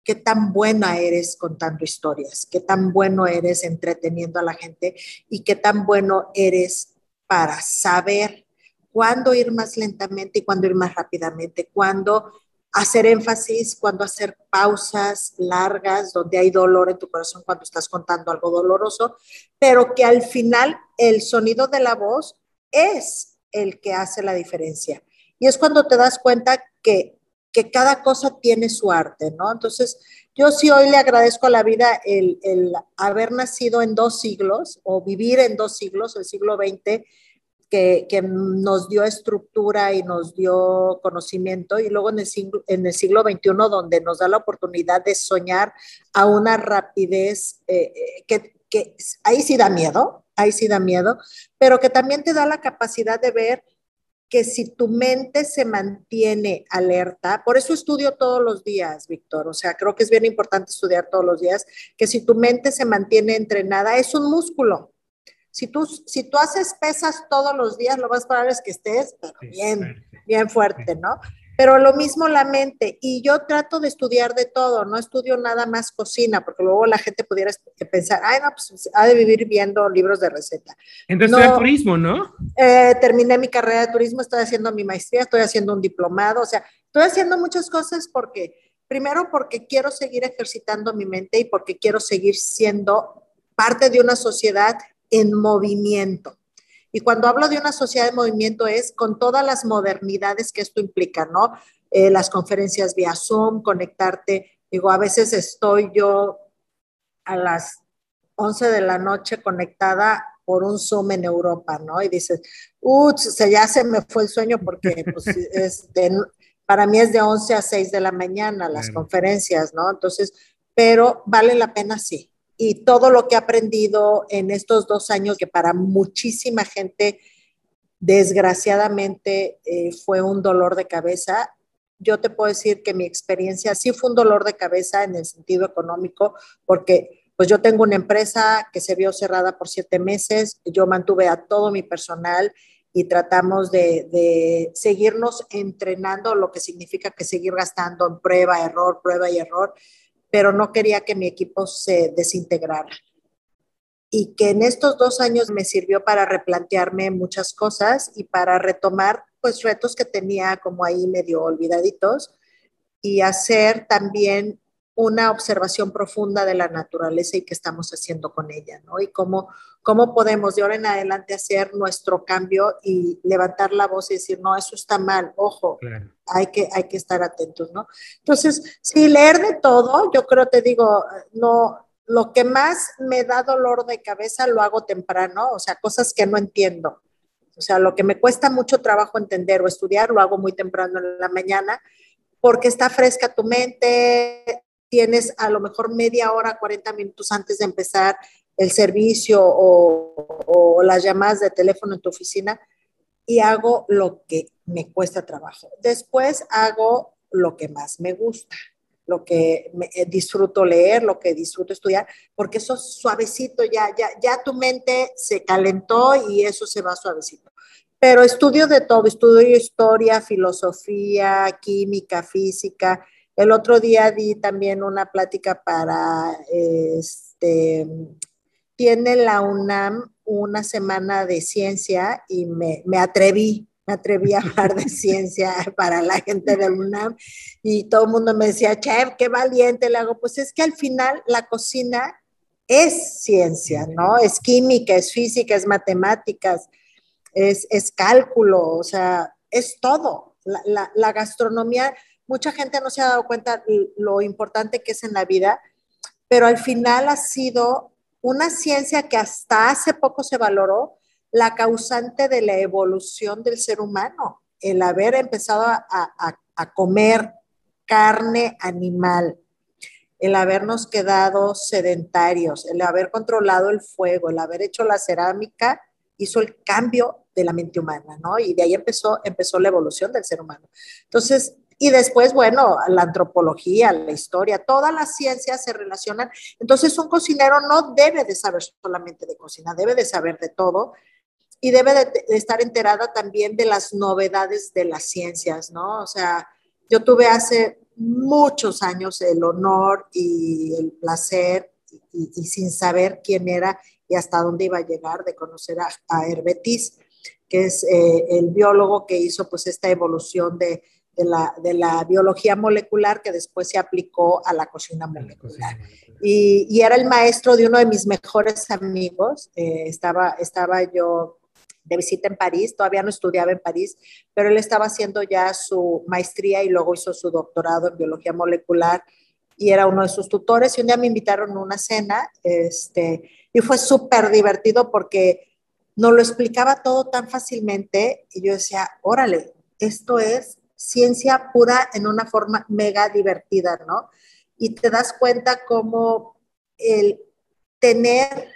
Qué tan buena eres contando historias, qué tan bueno eres entreteniendo a la gente y qué tan bueno eres para saber cuándo ir más lentamente y cuándo ir más rápidamente, cuándo hacer énfasis, cuando hacer pausas largas, donde hay dolor en tu corazón cuando estás contando algo doloroso, pero que al final el sonido de la voz es el que hace la diferencia. Y es cuando te das cuenta que, que cada cosa tiene su arte, ¿no? Entonces, yo sí hoy le agradezco a la vida el, el haber nacido en dos siglos o vivir en dos siglos, el siglo XX que, nos dio estructura y nos dio conocimiento, y luego en el, siglo, en el siglo XXI, donde nos da la oportunidad de soñar a una rapidez eh, eh, que, que ahí sí da miedo, ahí sí da miedo, pero que también te da la capacidad de ver que si tu mente se mantiene alerta, por eso estudio todos los días, Víctor, o sea, creo que es bien importante estudiar todos los días, que si tu mente se mantiene entrenada, es un músculo, si tú, si tú haces pesas todos los días, lo más probable es que estés bien, bien fuerte, ¿no? Pero lo mismo la mente. Y yo trato de estudiar de todo, no estudio nada más cocina, porque luego la gente pudiera pensar, ay, no, pues ha de vivir viendo libros de receta. Entonces, no, turismo, ¿no? Eh, terminé mi carrera de turismo, estoy haciendo mi maestría, estoy haciendo un diplomado, o sea, estoy haciendo muchas cosas porque Primero porque quiero seguir ejercitando mi mente y porque quiero seguir siendo parte de una sociedad en movimiento. Y cuando hablo de una sociedad en movimiento es con todas las modernidades que esto implica, ¿no? Eh, las conferencias vía Zoom, conectarte. Digo, a veces estoy yo a las 11 de la noche conectada por un Zoom en Europa, ¿no? Y dices, ups, ya se me fue el sueño porque pues, es para mí es de 11 a 6 de la mañana las conferencias, ¿no? Entonces, pero vale la pena, sí. Y todo lo que he aprendido en estos dos años, que para muchísima gente, desgraciadamente, eh, fue un dolor de cabeza, yo te puedo decir que mi experiencia sí fue un dolor de cabeza en el sentido económico, porque pues yo tengo una empresa que se vio cerrada por siete meses, yo mantuve a todo mi personal y tratamos de, seguirnos entrenando, lo que significa que seguir gastando en prueba, error, prueba y error, pero no quería que mi equipo se desintegrara. Y que en estos dos años me sirvió para replantearme muchas cosas y para retomar pues retos que tenía como ahí medio olvidaditos y hacer también una observación profunda de la naturaleza y qué estamos haciendo con ella, ¿no? Y cómo, cómo podemos de ahora en adelante hacer nuestro cambio y levantar la voz y decir, no, eso está mal, ojo, hay, que, hay que estar atentos, ¿no? Entonces, sí, leer de todo, yo creo, te digo, no, lo que más me da dolor de cabeza lo hago temprano, o sea, cosas que no entiendo. O sea, lo que me cuesta mucho trabajo entender o estudiar, lo hago muy temprano en la mañana, porque está fresca tu mente, tienes a lo mejor media hora, 40 minutos antes de empezar el servicio o, las llamadas de teléfono en tu oficina y hago lo que me cuesta trabajo. Después hago lo que más me gusta, lo que eh, disfruto leer, lo que disfruto estudiar, porque eso suavecito, ya, ya, ya tu mente se calentó y eso se va suavecito. Pero estudio de todo, estudio historia, filosofía, química, física, el otro día di también una plática para, este, tiene la UNAM una semana de ciencia y me, atreví, me atreví a hablar de ciencia para la gente de UNAM y todo el mundo me decía, chef, qué valiente le hago. Pues es que al final la cocina es ciencia, ¿no? Es química, es física, es matemáticas, es, cálculo, o sea, es todo. La, la gastronomía mucha gente no se ha dado cuenta lo importante que es en la vida, pero al final ha sido una ciencia que hasta hace poco se valoró la causante de la evolución del ser humano, el haber empezado a, comer carne animal, el habernos quedado sedentarios, el haber controlado el fuego, el haber hecho la cerámica, hizo el cambio de la mente humana, ¿no? Y de ahí empezó, empezó la evolución del ser humano. Entonces, y después, bueno, la antropología, la historia, todas las ciencias se relacionan. Entonces, un cocinero no debe de saber solamente de cocina, debe de saber de todo y debe de, estar enterada también de las novedades de las ciencias, ¿no? O sea, yo tuve hace muchos años el honor y el placer y, sin saber quién era y hasta dónde iba a llegar de conocer a, a Herbetis, que es eh, el biólogo que hizo pues esta evolución de de la, biología molecular que después se aplicó a la cocina molecular. Y, era el maestro de uno de mis mejores amigos. Eh, estaba, estaba yo de visita en París, todavía no estudiaba en París, pero él estaba haciendo ya su maestría y luego hizo su doctorado en biología molecular y era uno de sus tutores y un día me invitaron a una cena este, y fue súper divertido porque nos lo explicaba todo tan fácilmente y yo decía, órale, esto es ciencia pura en una forma mega divertida, ¿no? Y te das cuenta cómo el tener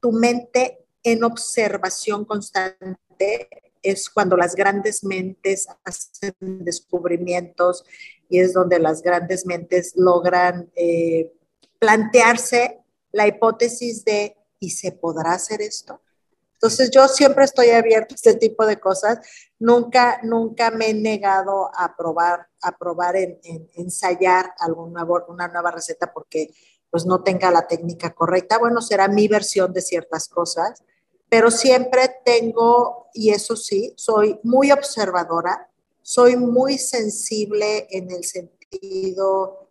tu mente en observación constante es cuando las grandes mentes hacen descubrimientos y es donde las grandes mentes logran eh, plantearse la hipótesis de ¿y se podrá hacer esto? Entonces yo siempre estoy abierto a este tipo de cosas. Nunca, nunca me he negado a probar, a probar en, ensayar alguna una nueva receta porque pues no tenga la técnica correcta. Bueno, será mi versión de ciertas cosas, pero siempre tengo, y eso sí, soy muy observadora, soy muy sensible en el sentido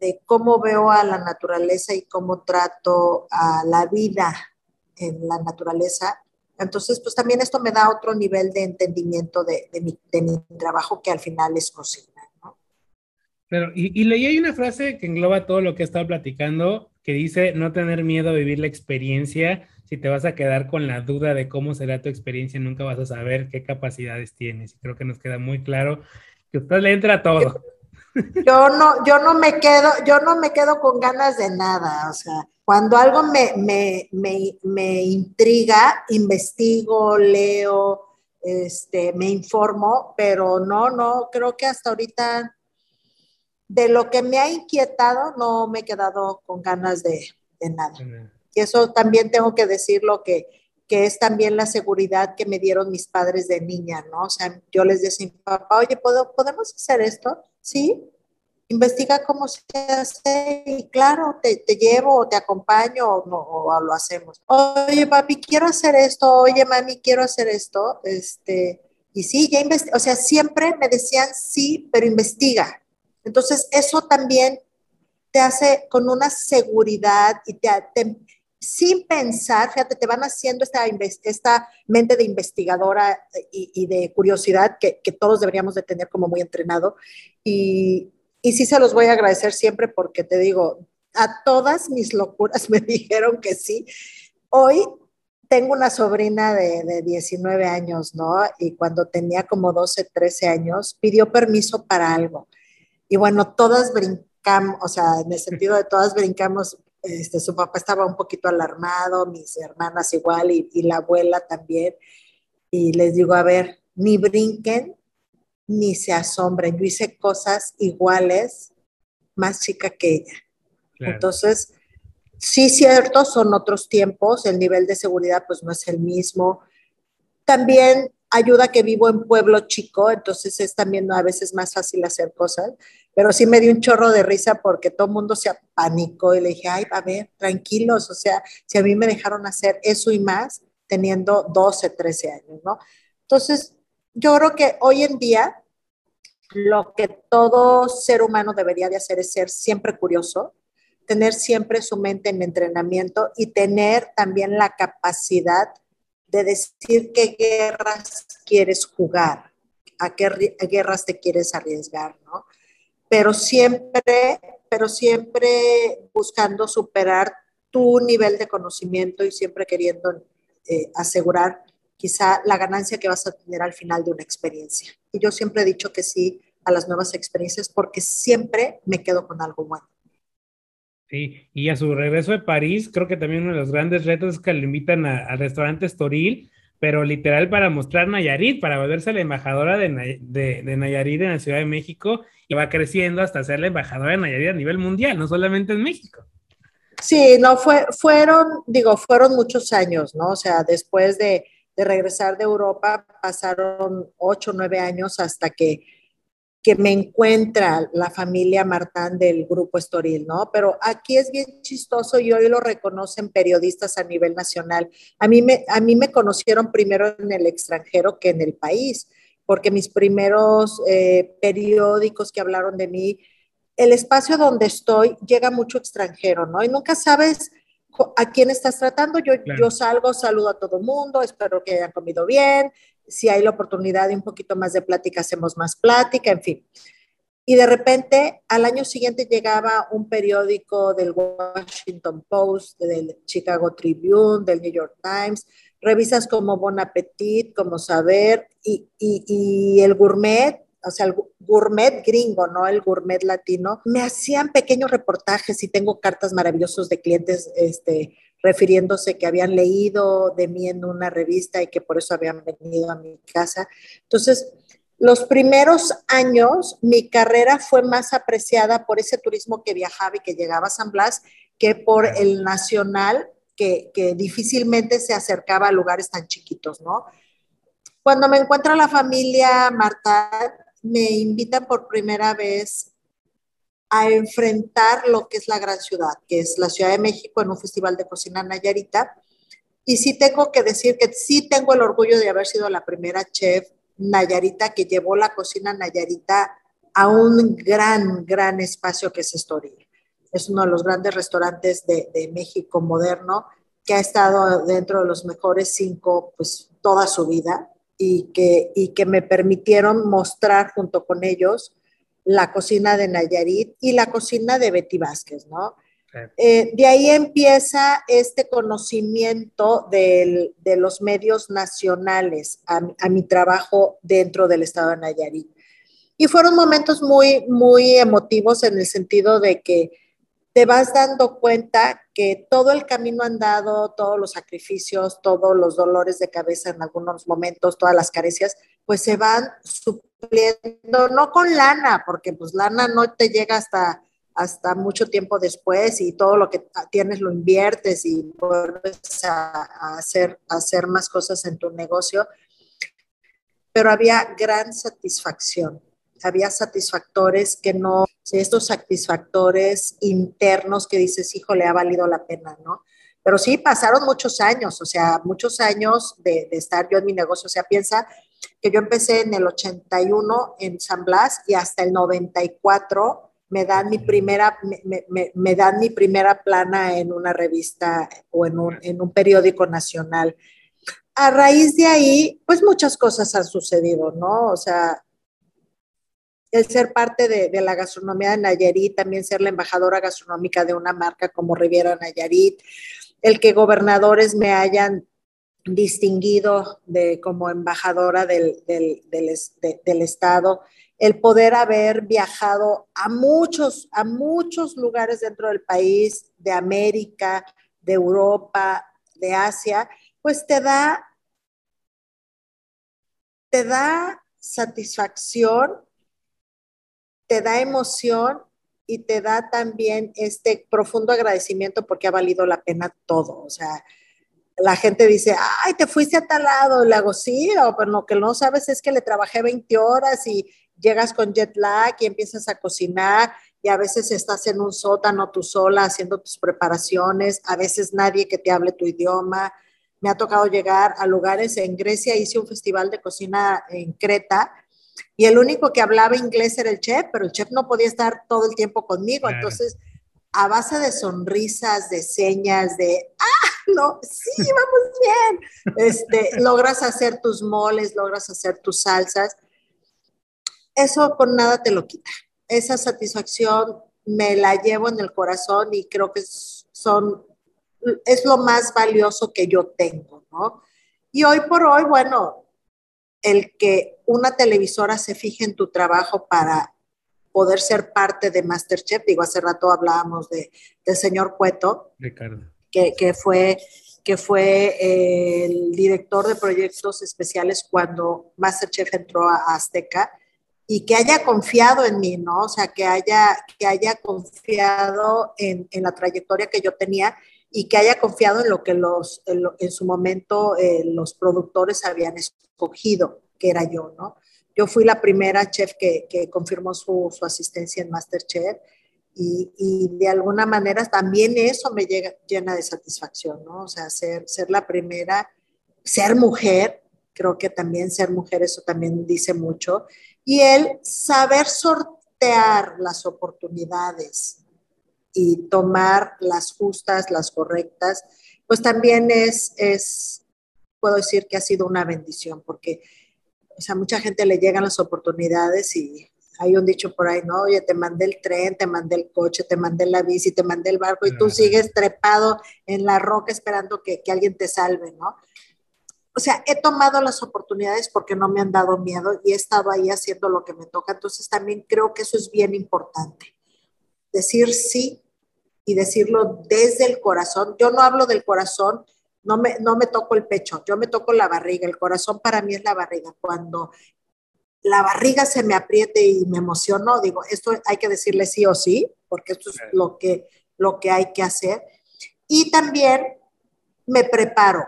de cómo veo a la naturaleza y cómo trato a la vida en la naturaleza. Entonces, pues también esto me da otro nivel de entendimiento de, mi, trabajo que al final es cocina. Pero, y, y leí ahí una frase que engloba todo lo que he estado platicando, que dice no tener miedo a vivir la experiencia. Si te vas a quedar con la duda de cómo será tu experiencia, nunca vas a saber qué capacidades tienes. Y creo que nos queda muy claro que usted le entra a todo. Yo no, yo no me quedo, yo no me quedo con ganas de nada. O sea, cuando algo me, me, me, me intriga, investigo, leo, este, me informo, pero no, no, creo que hasta ahorita de lo que me ha inquietado, no me he quedado con ganas de, nada. Y eso también tengo que decirlo que, que es también la seguridad que me dieron mis padres de niña, ¿no? O sea, yo les decía a mi papá, oye, ¿puedo, ¿podemos hacer esto? Sí, investiga cómo se hace y claro, te, llevo o te acompaño o, lo hacemos. Oye, papi, quiero hacer esto, oye, mami, quiero hacer esto, este, y sí, ya o sea, siempre me decían sí, pero investiga, entonces, eso también te hace con una seguridad y te, sin pensar, fíjate, te van haciendo esta, esta mente de investigadora y, de curiosidad que, todos deberíamos de tener como muy entrenado. Y, y sí se los voy a agradecer siempre porque te digo, a todas mis locuras me dijeron que sí. Hoy tengo una sobrina de, de, 19 años, ¿no? Y cuando tenía como 12, 13 años, pidió permiso para algo. Y bueno, todas brincamos, o sea, en el sentido de todas brincamos, este, su papá estaba un poquito alarmado, mis hermanas igual y, y la abuela también. Y les digo, a ver, ni brinquen, ni se asombren. Yo hice cosas iguales, más chica que ella. Entonces, sí, cierto, son otros tiempos, el nivel de seguridad pues no es el mismo. También ayuda que vivo en pueblo chico, entonces es también a veces más fácil hacer cosas, pero sí me dio un chorro de risa porque todo el mundo se apanicó y le dije, ay, a ver, tranquilos, o sea, si a mí me dejaron hacer eso y más teniendo 12, 13 años, ¿no? Entonces, yo creo que hoy en día lo que todo ser humano debería de hacer es ser siempre curioso, tener siempre su mente en entrenamiento y tener también la capacidad de decir qué guerras quieres jugar, a qué guerras te quieres arriesgar, ¿no? Pero siempre, pero siempre buscando superar tu nivel de conocimiento y siempre queriendo eh, asegurar quizá la ganancia que vas a tener al final de una experiencia. Y yo siempre he dicho que sí a las nuevas experiencias porque siempre me quedo con algo bueno. Sí, y a su regreso de París, creo que también uno de los grandes retos es que le invitan al restaurante Estoril, pero literal para mostrar Nayarit, para volverse la embajadora de, de, Nayarit en la Ciudad de México y va creciendo hasta ser la embajadora de Nayarit a nivel mundial, no solamente en México. Sí, no, fue, fueron, digo, fueron muchos años, ¿no? O sea, después de, de regresar de Europa pasaron ocho, nueve años hasta que que me encuentra la familia Martán del grupo Estoril, ¿no? Pero aquí es bien chistoso y hoy lo reconocen periodistas a nivel nacional. A mí me, a mí me conocieron primero en el extranjero que en el país, porque mis primeros eh, periódicos que hablaron de mí, el espacio donde estoy llega mucho extranjero, ¿no? Y nunca sabes a quién estás tratando. Yo, yo salgo, saludo a todo el mundo, espero que hayan comido bien, si hay la oportunidad de un poquito más de plática, hacemos más plática, en fin. Y de repente, al año siguiente llegaba un periódico del Washington Post, del Chicago Tribune, del New York Times, revistas como Bon Appetit, como Saber, y, y, el Gourmet, o sea, el gourmet gringo, no el gourmet latino, me hacían pequeños reportajes y tengo cartas maravillosos de clientes este, refiriéndose que habían leído de mí en una revista y que por eso habían venido a mi casa. Entonces, los primeros años mi carrera fue más apreciada por ese turismo que viajaba y que llegaba a San Blas que por el nacional que, que difícilmente se acercaba a lugares tan chiquitos, ¿no? Cuando me encuentra la familia Marta, me invitan por primera vez a enfrentar lo que es la gran ciudad, que es la Ciudad de México en un festival de cocina nayarita. Y sí tengo que decir que sí tengo el orgullo de haber sido la primera chef nayarita que llevó la cocina nayarita a un gran, gran espacio que es Estoril. Es uno de los grandes restaurantes de, de México moderno que ha estado dentro de los mejores cinco, pues toda su vida y que, y que me permitieron mostrar junto con ellos la cocina de Nayarit y la cocina de Betty Vázquez, ¿no? Eh, de ahí empieza este conocimiento del, de los medios nacionales a, a, mi trabajo dentro del estado de Nayarit. Y fueron momentos muy, muy emotivos en el sentido de que te vas dando cuenta que todo el camino andado, todos los sacrificios, todos los dolores de cabeza en algunos momentos, todas las caricias, pues se van supliendo, no con lana, porque pues lana no te llega hasta, hasta mucho tiempo después y todo lo que tienes lo inviertes y vuelves a, hacer, a hacer más cosas en tu negocio, pero había gran satisfacción, había satisfactores que no estos satisfactores internos que dices, hijo, le ha valido la pena, ¿no? Pero sí, pasaron muchos años, o sea, muchos años de, estar yo en mi negocio. O sea, piensa que yo empecé en el 81 en San Blas y hasta el 94 me dan mi primera, me, dan mi primera plana en una revista o en un, en un periódico nacional. A raíz de ahí, pues muchas cosas han sucedido, ¿no? O sea, el ser parte de, la gastronomía de Nayarit, también ser la embajadora gastronómica de una marca como Riviera Nayarit, el que gobernadores me hayan distinguido de, como embajadora del, del, Estado, el poder haber viajado a muchos, a muchos lugares dentro del país, de América, de Europa, de Asia, pues te da, te da satisfacción te da emoción y te da también este profundo agradecimiento porque ha valido la pena todo. O sea, la gente dice, ay, te fuiste a tal lado, le hago sí, pero lo que no sabes es que le trabajé 20 horas y llegas con jet lag y empiezas a cocinar y a veces estás en un sótano tú sola haciendo tus preparaciones, a veces nadie que te hable tu idioma. Me ha tocado llegar a lugares en Grecia, hice un festival de cocina en Creta y el único que hablaba inglés era el chef, pero el chef no podía estar todo el tiempo conmigo. Entonces, a base de sonrisas, de señas, de, ah, no, sí, vamos bien, este, logras hacer tus moles, logras hacer tus salsas. Eso con nada te lo quita. Esa satisfacción me la llevo en el corazón y creo que son, es lo más valioso que yo tengo, ¿no? Y hoy por hoy, bueno, el que una televisora se fije en tu trabajo para poder ser parte de Masterchef. Digo, hace rato hablábamos de, del señor Cueto, Que, que, fue, que fue el director de proyectos especiales cuando Masterchef entró a Azteca y que haya confiado en mí, ¿no? O sea, que haya, que haya confiado en, en la trayectoria que yo tenía y que haya confiado en lo que los, en, su momento eh, los productores habían escogido, que era yo, ¿no? Yo fui la primera chef que, que confirmó su, su, asistencia en Masterchef y, y, de alguna manera también eso me llega, llena de satisfacción, ¿no? O sea, ser, ser la primera, ser mujer, creo que también ser mujer, eso también dice mucho, y el saber sortear las oportunidades, y tomar las justas, las correctas, pues también es, es, puedo decir que ha sido una bendición, porque o sea, mucha gente le llegan las oportunidades y hay un dicho por ahí, no, oye, te mandé el tren, te mandé el coche, te mandé la bici, te mandé el barco y tú sigues trepado en la roca esperando que, que alguien te salve, ¿no? O sea, he tomado las oportunidades porque no me han dado miedo y he estado ahí haciendo lo que me toca. Entonces también creo que eso es bien importante. Decir sí y decirlo desde el corazón. Yo no hablo del corazón, no me, no me toco el pecho, yo me toco la barriga. El corazón para mí es la barriga. Cuando la barriga se me apriete y me emociono, digo, esto hay que decirle sí o sí, porque esto es lo que, lo que hay que hacer. Y también me preparo.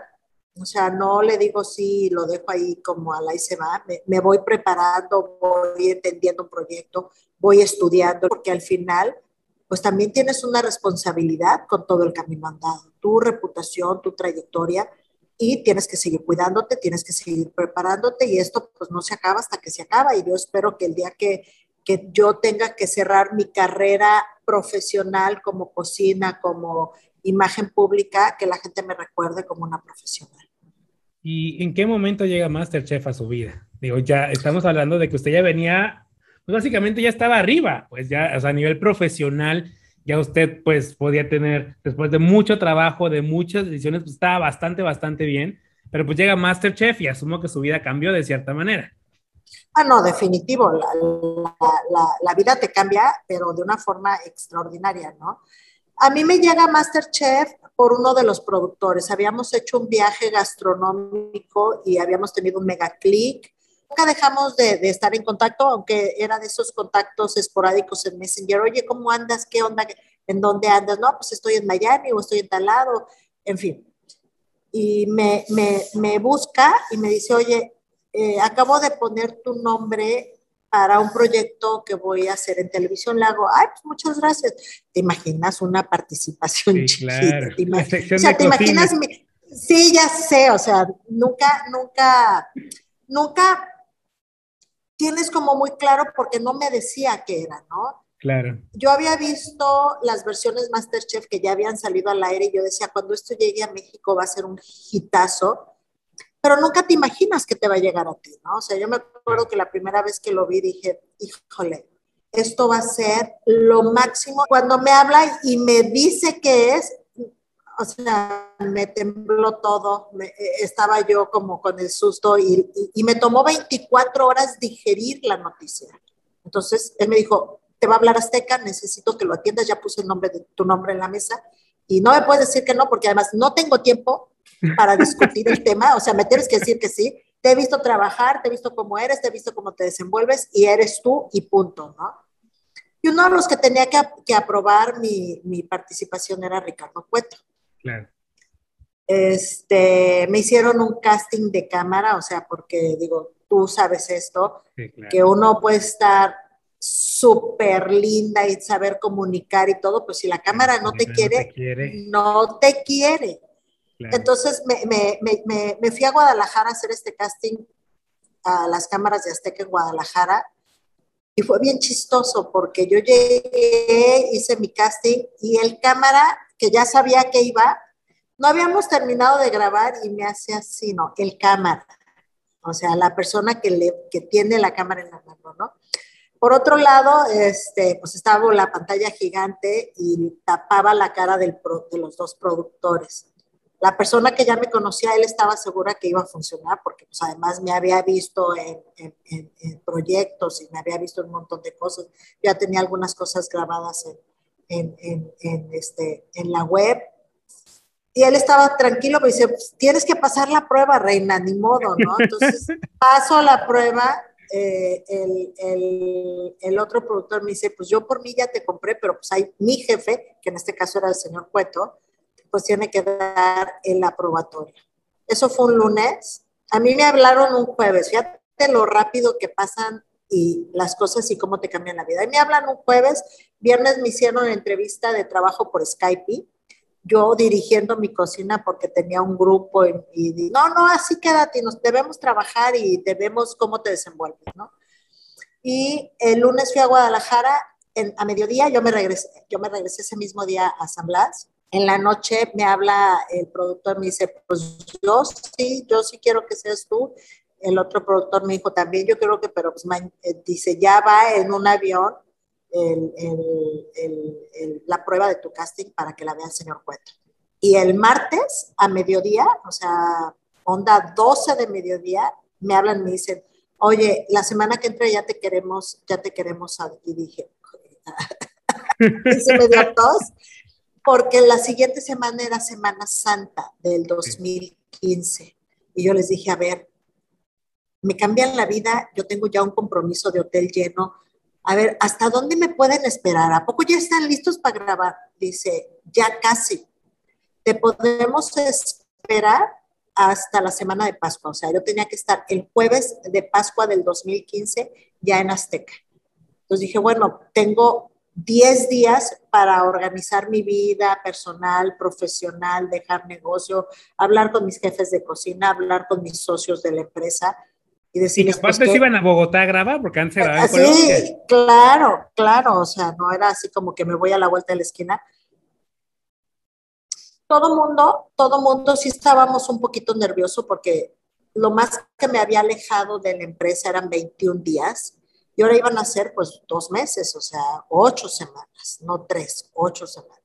O sea, no le digo sí, lo dejo ahí como a la y se va. Me, me voy preparando, voy entendiendo un proyecto, voy estudiando, porque al final pues también tienes una responsabilidad con todo el camino andado, tu reputación, tu trayectoria, y tienes que seguir cuidándote, tienes que seguir preparándote, y esto pues no se acaba hasta que se acaba, y yo espero que el día que, que yo tenga que cerrar mi carrera profesional como cocina, como imagen pública, que la gente me recuerde como una profesional. ¿Y en qué momento llega Masterchef a su vida? Digo, ya estamos hablando de que usted ya venía, pues básicamente ya estaba arriba, pues ya, a nivel profesional, ya usted pues podía tener, después de mucho trabajo, de muchas decisiones, pues estaba bastante, bastante bien, pero pues llega Masterchef y asumo que su vida cambió de cierta manera. Ah, no, definitivo, la, la, vida te cambia, pero de una forma extraordinaria, ¿no? A mí me llega Masterchef por uno de los productores. Habíamos hecho un viaje gastronómico y habíamos tenido un mega click. Nunca dejamos de, de, estar en contacto, aunque era de esos contactos esporádicos en Messenger. Oye, ¿cómo andas? ¿Qué onda? ¿En dónde andas? No, pues estoy en Miami o estoy en tal lado, en fin. Y me, me, me busca y me dice, oye, eh, acabo de poner tu nombre para un proyecto que voy a hacer en televisión. Le hago, ay, pues muchas gracias. ¿Te imaginas una participación sí, Claro. ¿Te o sea, ¿te imaginas? Mi... Sí, ya sé, o sea, nunca, nunca, nunca tienes como muy claro porque no me decía qué era, ¿no? Claro. Yo había visto las versiones Masterchef que ya habían salido al aire y yo decía, cuando esto llegue a México va a ser un hitazo pero nunca te imaginas que te va a llegar a ti, ¿no? O sea, yo me acuerdo que la primera vez que lo vi dije, híjole, esto va a ser lo máximo. Cuando me habla y me dice que es, o sea, me tembló todo, me, estaba yo como con el susto y, me tomó 24 horas digerir la noticia. Entonces, él me dijo, te va a hablar Azteca, necesito que lo atiendas, ya puse el nombre de tu nombre en la mesa y no me puedes decir que no, porque además no tengo tiempo para discutir el tema, o sea, me tienes que decir que sí. Te he visto trabajar, te he visto cómo eres, te he visto cómo te desenvuelves y eres tú y punto, ¿no? Y uno de los que tenía que, que aprobar mi, mi, participación era Ricardo Cueto. Claro. Este, me hicieron un casting de cámara, o sea, porque digo, tú sabes esto, sí, claro. que uno puede estar súper linda y saber comunicar y todo, pues si la cámara no, te, no quiere, te quiere, no te quiere. Claro. Entonces me, me, me, me, fui a Guadalajara a hacer este casting a las cámaras de Azteca en Guadalajara y fue bien chistoso porque yo llegué, hice mi casting y el cámara, que ya sabía que iba, no habíamos terminado de grabar y me hace así, ¿no? El cámara, o sea, la persona que, le, que tiene la cámara en la mano, ¿no? Por otro lado, este, pues estaba la pantalla gigante y tapaba la cara de los dos productores la persona que ya me conocía, él estaba segura que iba a funcionar porque pues, además me había visto en, proyectos y me había visto un montón de cosas. Ya tenía algunas cosas grabadas en, este, en la web. Y él estaba tranquilo, me dice, pues, tienes que pasar la prueba, reina, ni modo, ¿no? Entonces paso la prueba, eh, el, el, el, otro productor me dice, pues yo por mí ya te compré, pero pues hay mi jefe, que en este caso era el señor Cueto, pues tiene que dar el aprobatorio. Eso fue un lunes. A mí me hablaron un jueves. Fíjate lo rápido que pasan y las cosas y cómo te cambian la vida. Y me hablan un jueves, viernes me hicieron entrevista de trabajo por Skype, yo dirigiendo mi cocina porque tenía un grupo y, y no, no, así quédate, nos debemos trabajar y debemos cómo te desenvuelves, ¿no? Y el lunes fui a Guadalajara en, a mediodía, yo me regresé, yo me regresé ese mismo día a San Blas en la noche me habla el productor, me dice, pues yo sí, yo sí quiero que seas tú. El otro productor me dijo también, yo creo que, pero pues eh, dice, ya va en un avión el, el, el, la prueba de tu casting para que la vea el señor Cueto. Y el martes a mediodía, o sea, onda 12 de mediodía, me hablan, me dicen, oye, la semana que entra ya te queremos, ya te queremos. Y dije, se me dio tos porque la siguiente semana era Semana Santa del 2015. Y yo les dije, a ver, me cambian la vida, yo tengo ya un compromiso de hotel lleno. A ver, ¿hasta dónde me pueden esperar? ¿A poco ya están listos para grabar? Dice, ya casi. Te podemos esperar hasta la semana de Pascua. O sea, yo tenía que estar el jueves de Pascua del 2015 ya en Azteca. Entonces dije, bueno, tengo 10 días para organizar mi vida personal, profesional, dejar negocio, hablar con mis jefes de cocina, hablar con mis socios de la empresa. Y decirles, y aparte pues, iban a Bogotá a grabar, porque antes era en Sí, claro, claro, o sea, no era así como que me voy a la vuelta de la esquina. Todo mundo, todo mundo sí estábamos un poquito nervioso porque lo más que me había alejado de la empresa eran 21 días y ahora iban a ser pues dos meses, o sea, ocho semanas, no tres, ocho semanas.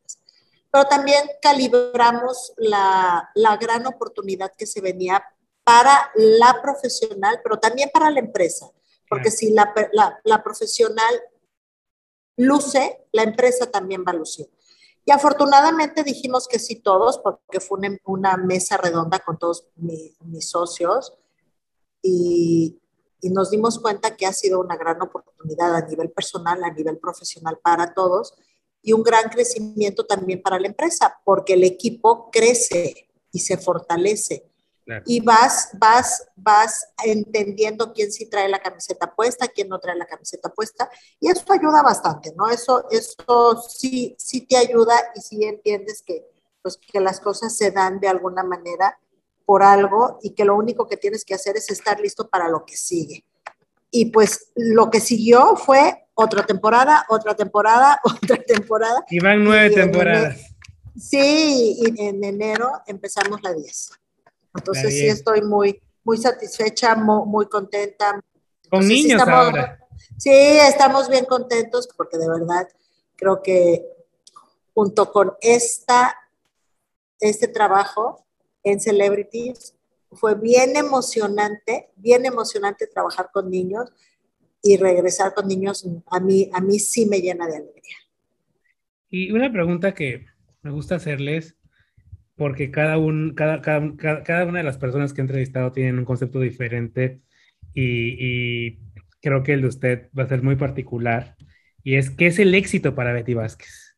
Pero también calibramos la, la gran oportunidad que se venía para la profesional, pero también para la empresa, porque si la, la, la, profesional luce, la empresa también va a lucir. Y afortunadamente dijimos que sí todos, porque fue una, una mesa redonda con todos mis socios y, y nos dimos cuenta que ha sido una gran oportunidad a nivel personal, a nivel profesional para todos y un gran crecimiento también para la empresa, porque el equipo crece y se fortalece. Y vas, vas, vas entendiendo quién sí trae la camiseta puesta, quién no trae la camiseta puesta, y eso ayuda bastante, ¿no? Eso, eso sí, sí te ayuda y sí entiendes que, pues, que las cosas se dan de alguna manera por algo y que lo único que tienes que hacer es estar listo para lo que sigue. Y pues lo que siguió fue otra temporada, otra temporada, otra temporada. Y van nueve temporadas. sí, y en enero empezamos la 10. Entonces sí estoy muy, muy satisfecha, muy, contenta. Con niños ahora. Sí, estamos bien contentos porque de verdad creo que junto con esta, este trabajo en Celebrities. Fue bien emocionante, bien emocionante trabajar con niños y regresar con niños a mí, a mí sí me llena de alegría. Y una pregunta que me gusta hacerles, porque cada, un, cada, cada, una de las personas que he entrevistado tienen un concepto diferente y, y, creo que el de usted va a ser muy particular, y es, ¿qué es el éxito para Betty Vázquez?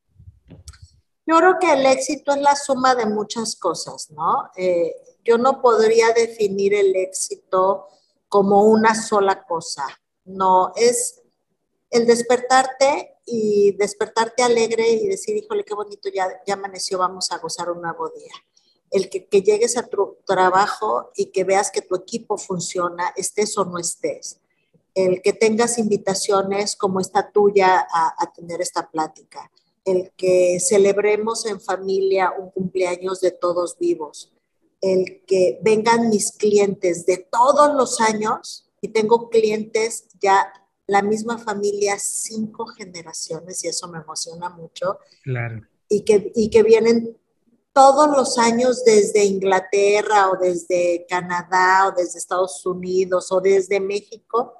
Yo creo que el éxito es la suma de muchas cosas, ¿no? Eh, yo no podría definir el éxito como una sola cosa, no, es el despertarte y despertarte alegre y decir, híjole, qué bonito, ya, ya amaneció, vamos a gozar un nuevo día. El que, llegues a tu trabajo y que veas que tu equipo funciona, estés o no estés. El que tengas invitaciones como esta tuya a, a tener esta plática el que celebremos en familia un cumpleaños de todos vivos, el que vengan mis clientes de todos los años, y tengo clientes ya la misma familia, cinco generaciones, y eso me emociona mucho. Claro. Y que, y que vienen todos los años desde Inglaterra o desde Canadá o desde Estados Unidos o desde México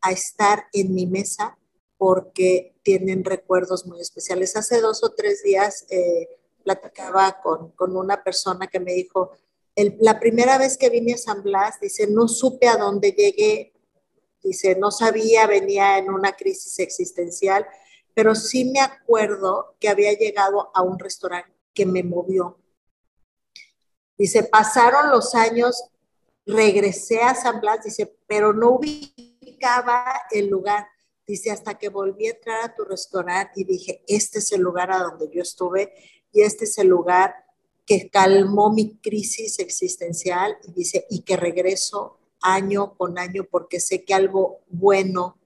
a estar en mi mesa porque tienen recuerdos muy especiales. Hace dos o tres días eh, platicaba con, con, una persona que me dijo, la primera vez que vine a San Blas, dice, no supe a dónde llegué, dice, no sabía, venía en una crisis existencial, pero sí me acuerdo que había llegado a un restaurante que me movió. Dice, pasaron los años, regresé a San Blas, dice, pero no ubicaba el lugar. Dice, hasta que volví a entrar a tu restaurante y dije, este es el lugar a donde yo estuve y este es el lugar que calmó mi crisis existencial y dice, y que regreso año con año porque sé que algo bueno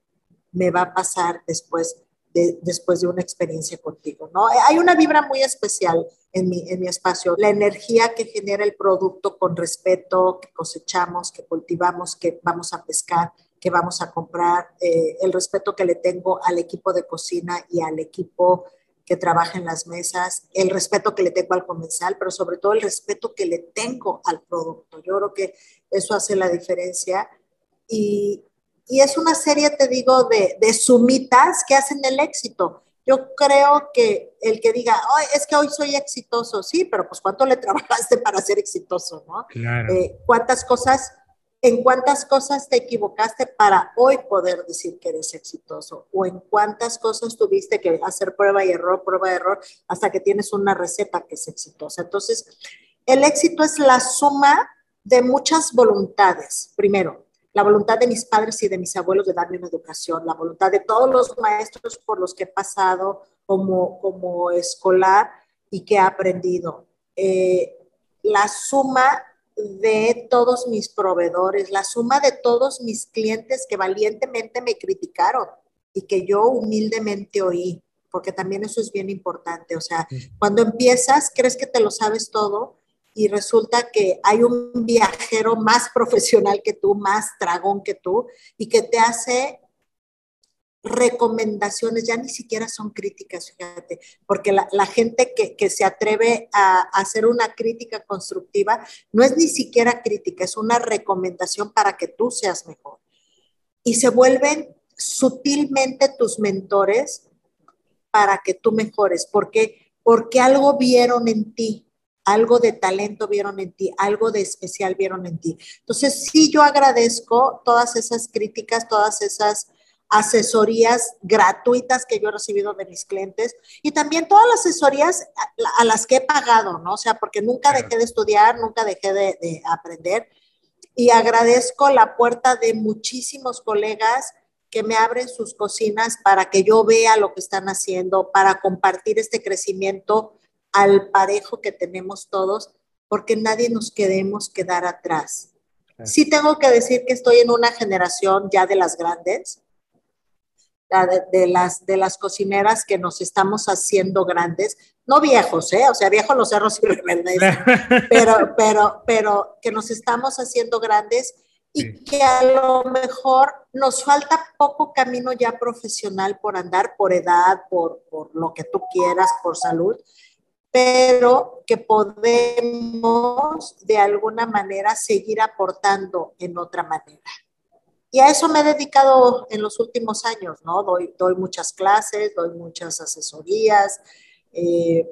me va a pasar después de, después de una experiencia contigo, ¿no? Hay una vibra muy especial en mi, en mi espacio, la energía que genera el producto con respeto, que cosechamos, que cultivamos, que vamos a pescar, que vamos a comprar, eh, el respeto que le tengo al equipo de cocina y al equipo que trabaja en las mesas, el respeto que le tengo al comensal, pero sobre todo el respeto que le tengo al producto. Yo creo que eso hace la diferencia. Y, y es una serie, te digo, de, de, sumitas que hacen el éxito. Yo creo que el que diga, es que hoy soy exitoso, sí, pero pues cuánto le trabajaste para ser exitoso, ¿no? Claro. Eh, ¿Cuántas cosas en cuántas cosas te equivocaste para hoy poder decir que eres exitoso o en cuántas cosas tuviste que hacer prueba y error, prueba y error, hasta que tienes una receta que es exitosa. Entonces, el éxito es la suma de muchas voluntades. Primero, la voluntad de mis padres y de mis abuelos de darme una educación, la voluntad de todos los maestros por los que he pasado como, como escolar y que he aprendido. Eh, la suma de todos mis proveedores, la suma de todos mis clientes que valientemente me criticaron y que yo humildemente oí, porque también eso es bien importante. O sea, cuando empiezas, crees que te lo sabes todo y resulta que hay un viajero más profesional que tú, más dragón que tú, y que te hace recomendaciones, ya ni siquiera son críticas, fíjate, porque la, gente que, que, se atreve a, hacer una crítica constructiva no es ni siquiera crítica, es una recomendación para que tú seas mejor. Y se vuelven sutilmente tus mentores para que tú mejores, porque, porque algo vieron en ti, algo de talento vieron en ti, algo de especial vieron en ti. Entonces, sí, yo agradezco todas esas críticas, todas esas asesorías gratuitas que yo he recibido de mis clientes y también todas las asesorías a, las que he pagado, ¿no? O sea, porque nunca dejé de estudiar, nunca dejé de, de aprender y agradezco la puerta de muchísimos colegas que me abren sus cocinas para que yo vea lo que están haciendo, para compartir este crecimiento al parejo que tenemos todos, porque nadie nos queremos quedar atrás. Sí tengo que decir que estoy en una generación ya de las grandes, de, las, de las cocineras que nos estamos haciendo grandes, no viejos, ¿eh? o sea, viejos los cerros y pero, pero, pero que nos estamos haciendo grandes y que a lo mejor nos falta poco camino ya profesional por andar, por edad, por, por lo que tú quieras, por salud, pero que podemos de alguna manera seguir aportando en otra manera. Y a eso me he dedicado en los últimos años, ¿no? Doy, doy muchas clases, doy muchas asesorías, eh,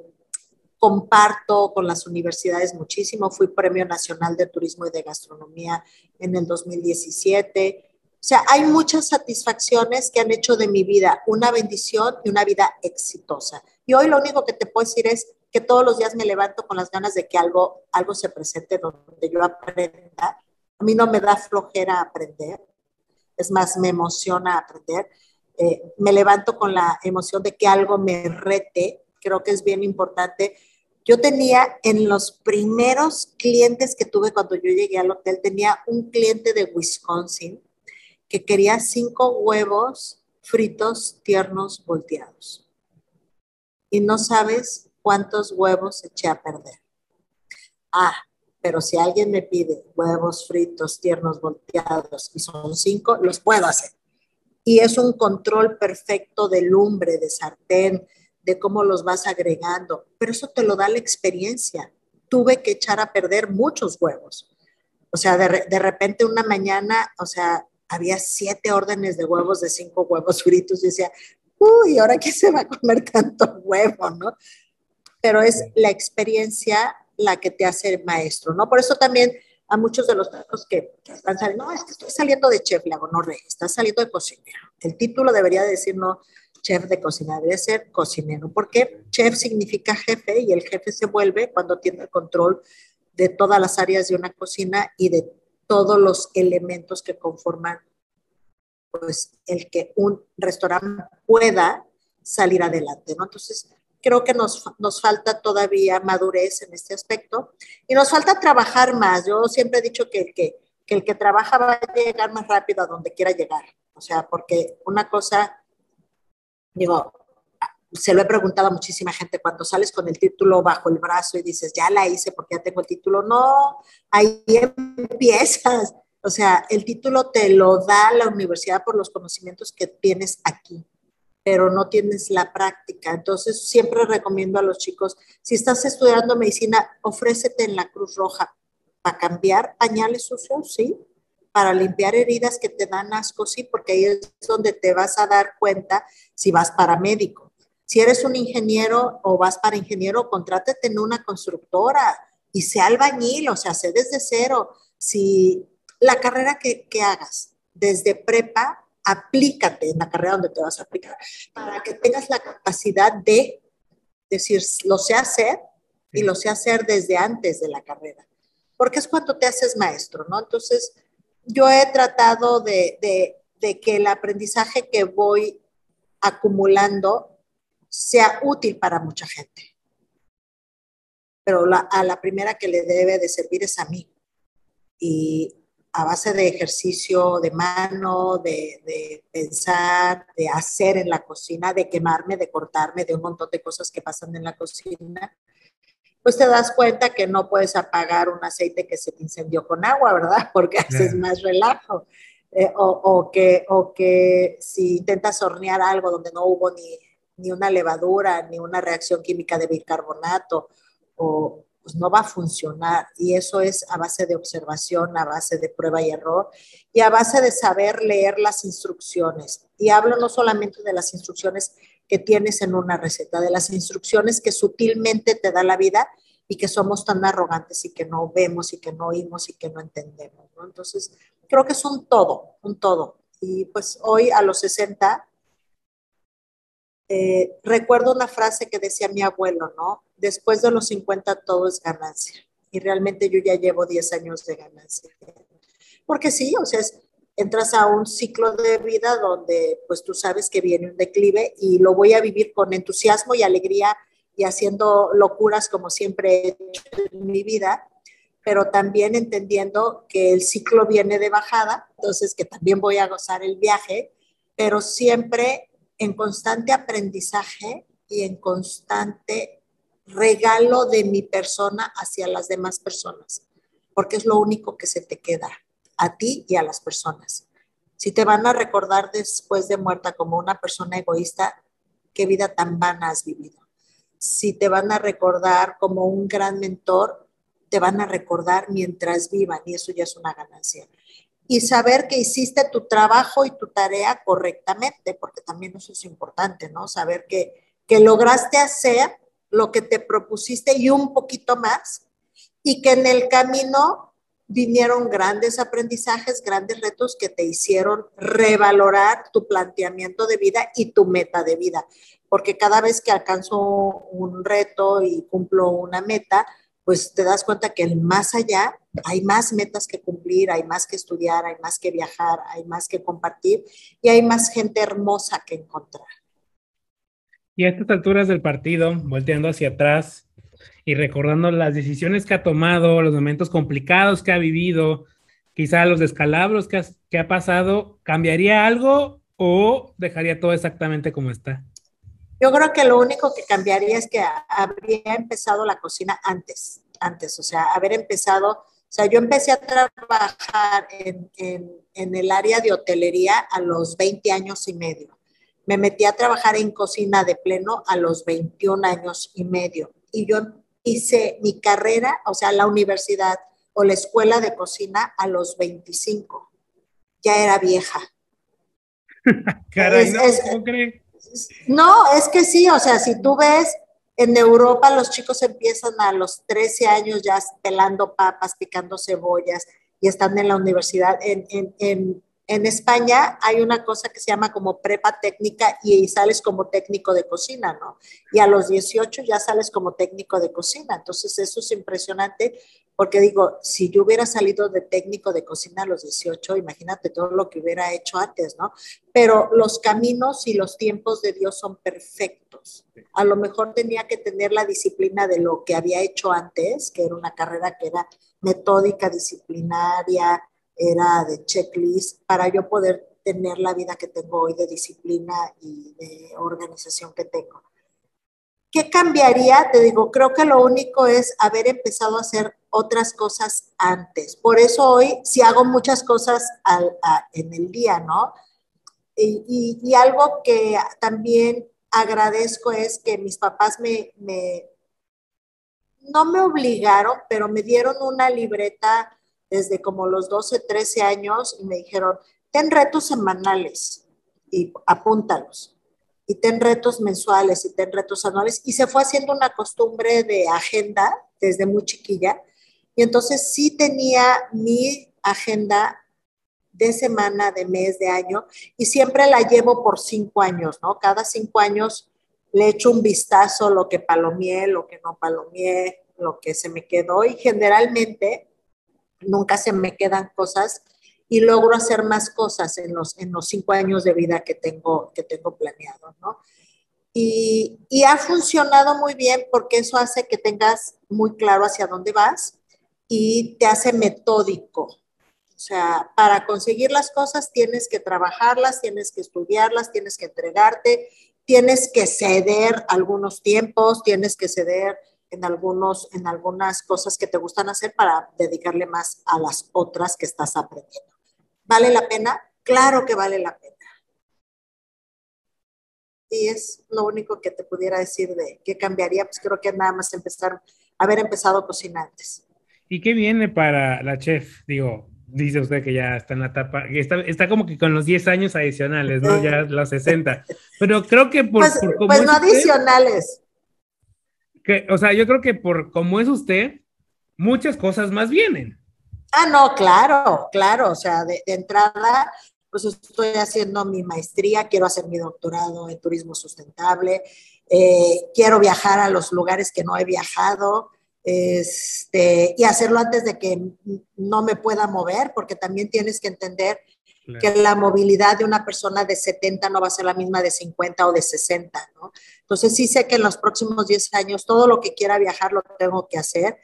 comparto con las universidades muchísimo. Fui Premio Nacional de Turismo y de Gastronomía en el 2017. O sea, hay muchas satisfacciones que han hecho de mi vida una bendición y una vida exitosa. Y hoy lo único que te puedo decir es que todos los días me levanto con las ganas de que algo, algo se presente donde yo aprenda. A mí no me da flojera aprender es más, me emociona aprender. Eh, me levanto con la emoción de que algo me rete, creo que es bien importante. Yo tenía en los primeros clientes que tuve cuando yo llegué al hotel, tenía un cliente de Wisconsin que quería cinco huevos fritos tiernos volteados. Y no sabes cuántos huevos eché a perder. Ah, pero si alguien me pide huevos fritos, tiernos, volteados, y son cinco, los puedo hacer. Y es un control perfecto de lumbre, de sartén, de cómo los vas agregando, pero eso te lo da la experiencia. Tuve que echar a perder muchos huevos. O sea, de, de repente una mañana, o sea, había siete órdenes de huevos de cinco huevos fritos y decía, uy, ¿ahora qué se va a comer tanto huevo, no? Pero es la experiencia la que te hace maestro, ¿no? Por eso también a muchos de los que, están saliendo, no, es que estoy saliendo de chef, le hago, no, re, estás saliendo de cocinero. El título debería decir no chef de cocina, debería ser cocinero, porque chef significa jefe y el jefe se vuelve cuando tiene el control de todas las áreas de una cocina y de todos los elementos que conforman pues el que un restaurante pueda salir adelante, ¿no? Entonces, creo que nos, nos falta todavía madurez en este aspecto y nos falta trabajar más. Yo siempre he dicho que el que, que el que trabaja va a llegar más rápido a donde quiera llegar. O sea, porque una cosa, digo, se lo he preguntado a muchísima gente cuando sales con el título bajo el brazo y dices, ya la hice porque ya tengo el título. No, ahí empiezas. O sea, el título te lo da la universidad por los conocimientos que tienes aquí pero no tienes la práctica. Entonces, siempre recomiendo a los chicos, si estás estudiando medicina, ofrécete en la Cruz Roja para cambiar pañales sucios, ¿sí? Para limpiar heridas que te dan asco, sí, porque ahí es donde te vas a dar cuenta si vas para médico. Si eres un ingeniero o vas para ingeniero, contrátate en una constructora y sea albañil, o sea, sé desde cero. Si la carrera que, que hagas, desde prepa aplícate en la carrera donde te vas a aplicar, para que tengas la capacidad de decir, lo sé hacer y lo sé hacer desde antes de la carrera, porque es cuando te haces maestro, ¿no? Entonces, yo he tratado de, que el aprendizaje que voy acumulando sea útil para mucha gente. Pero a la primera que le debe de servir es a mí, y a base de ejercicio de mano, de, pensar, de hacer en la cocina, de quemarme, de cortarme, de un montón de cosas que pasan en la cocina, pues te das cuenta que no puedes apagar un aceite que se te incendió con agua, ¿verdad? Porque haces más relajo. Eh, o, que, o que si intentas hornear algo donde no hubo ni, ni una levadura, ni una reacción química de bicarbonato, o, pues no va a funcionar. Y eso es a base de observación, a base de prueba y error y a base de saber leer las instrucciones. Y hablo no solamente de las instrucciones que tienes en una receta, de las instrucciones que sutilmente te da la vida y que somos tan arrogantes y que no vemos y que no oímos y que no entendemos. Entonces, creo que es un todo, un todo. Y pues hoy a los 60 eh, recuerdo una frase que decía mi abuelo, ¿no? Después de los 50 todo es ganancia. Y realmente yo ya llevo 10 años de ganancia. Porque sí, o sea, entras a un ciclo de vida donde pues tú sabes que viene un declive y lo voy a vivir con entusiasmo y alegría y haciendo locuras como siempre he hecho en mi vida, pero también entendiendo que el ciclo viene de bajada, entonces que también voy a gozar el viaje, pero siempre en constante aprendizaje y en constante regalo de mi persona hacia las demás personas, porque es lo único que se te queda a ti y a las personas. Si te van a recordar después de muerta como una persona egoísta, qué vida tan vana has vivido. Si te van a recordar como un gran mentor, te van a recordar mientras vivan y eso ya es una ganancia y saber que hiciste tu trabajo y tu tarea correctamente, porque también eso es importante, ¿no? Saber que, que lograste hacer lo que te propusiste y un poquito más, y que en el camino vinieron grandes aprendizajes, grandes retos que te hicieron revalorar tu planteamiento de vida y tu meta de vida, porque cada vez que alcanzo un reto y cumplo una meta, pues te das cuenta que el más allá hay más metas que cumplir, hay más que estudiar, hay más que viajar, hay más que compartir y hay más gente hermosa que encontrar. Y a estas alturas del partido, volteando hacia atrás y recordando las decisiones que ha tomado, los momentos complicados que ha vivido, quizá los descalabros que, que ha pasado, ¿cambiaría algo o dejaría todo exactamente como está? Yo creo que lo único que cambiaría es que habría empezado la cocina antes, antes, o sea, haber empezado, o sea, yo empecé a trabajar en, en, el área de hotelería a los 20 años y medio. Me metí a trabajar en cocina de pleno a los 21 años y medio. Y yo hice mi carrera, o sea, la universidad o la escuela de cocina a los 25. Ya era vieja. Caray, no, ¿cómo crees? No, es que sí, o sea, si tú ves, en Europa los chicos empiezan a los 13 años ya pelando papas, picando cebollas y están en la universidad. En, en, en, en España hay una cosa que se llama como prepa técnica y sales como técnico de cocina, ¿no? Y a los 18 ya sales como técnico de cocina. Entonces eso es impresionante porque digo, si yo hubiera salido de técnico de cocina a los 18, imagínate todo lo que hubiera hecho antes, ¿no? Pero los caminos y los tiempos de Dios son perfectos. A lo mejor tenía que tener la disciplina de lo que había hecho antes, que era una carrera que era metódica, disciplinaria, era de checklist para yo poder tener la vida que tengo hoy de disciplina y de organización que tengo. ¿Qué cambiaría? Te digo, creo que lo único es haber empezado a hacer otras cosas antes. Por eso hoy sí hago muchas cosas en el día, ¿no? Y, y, algo que también agradezco es que mis papás me, me, no me obligaron, pero me dieron una libreta desde como los 12, 13 años y me dijeron, ten retos semanales y apúntalos. Y ten retos mensuales y ten retos anuales. Y se fue haciendo una costumbre de agenda desde muy chiquilla. Y entonces sí tenía mi agenda de semana, de mes, de año, y siempre la llevo por cinco años, ¿no? Cada cinco años le echo un vistazo lo que palomié, lo que no palomié, lo que se me quedó, y generalmente nunca se me quedan cosas y logro hacer más cosas en los, en los cinco años de vida que tengo, que tengo planeado, ¿no? Y, y, ha funcionado muy bien porque eso hace que tengas muy claro hacia dónde vas y te hace metódico. O sea, para conseguir las cosas tienes que trabajarlas, tienes que estudiarlas, tienes que entregarte, tienes que ceder algunos tiempos, tienes que ceder en, algunos, en algunas cosas que te gustan hacer para dedicarle más a las otras que estás aprendiendo. ¿Vale la pena? Claro que vale la pena. Y es lo único que te pudiera decir de qué cambiaría, pues creo que nada más empezar, haber empezado a cocinar antes. ¿Y qué viene para la chef? Digo, dice usted que ya está en la etapa, está, está, como que con los 10 años adicionales, ¿no? Ya los 60. Pero creo que por... Pues, pues no adicionales. Que, o sea, yo creo que por como es usted, muchas cosas más vienen. Ah, no, claro, claro. O sea, de, entrada, pues estoy haciendo mi maestría, quiero hacer mi doctorado en turismo sustentable, eh, quiero viajar a los lugares que no he viajado este, y hacerlo antes de que no me pueda mover, porque también tienes que entender que la movilidad de una persona de 70 no va a ser la misma de 50 o de 60, ¿no? Entonces sí sé que en los próximos 10 años todo lo que quiera viajar lo tengo que hacer.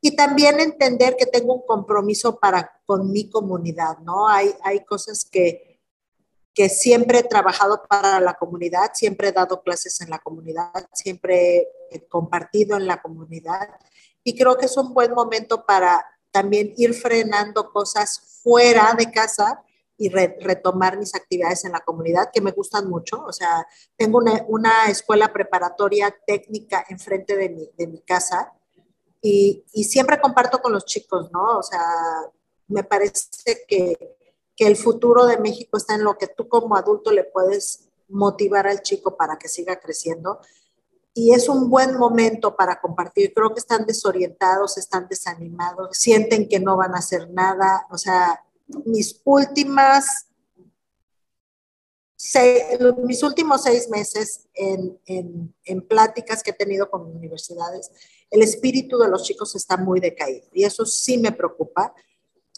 Y también entender que tengo un compromiso para con mi comunidad, ¿no? Hay, hay cosas que, que siempre he trabajado para la comunidad, siempre he dado clases en la comunidad, siempre he compartido en la comunidad y creo que es un buen momento para también ir frenando cosas fuera de casa y retomar mis actividades en la comunidad que me gustan mucho. O sea, tengo una, una escuela preparatoria técnica enfrente de mi, de mi casa y, y, siempre comparto con los chicos, ¿no? O sea, me parece que, que el futuro de México está en lo que tú como adulto le puedes motivar al chico para que siga creciendo y es un buen momento para compartir. Creo que están desorientados, están desanimados, sienten que no van a hacer nada. O sea, mis últimas, mis últimos seis meses en, en, en pláticas que he tenido con universidades, el espíritu de los chicos está muy decaído y eso sí me preocupa.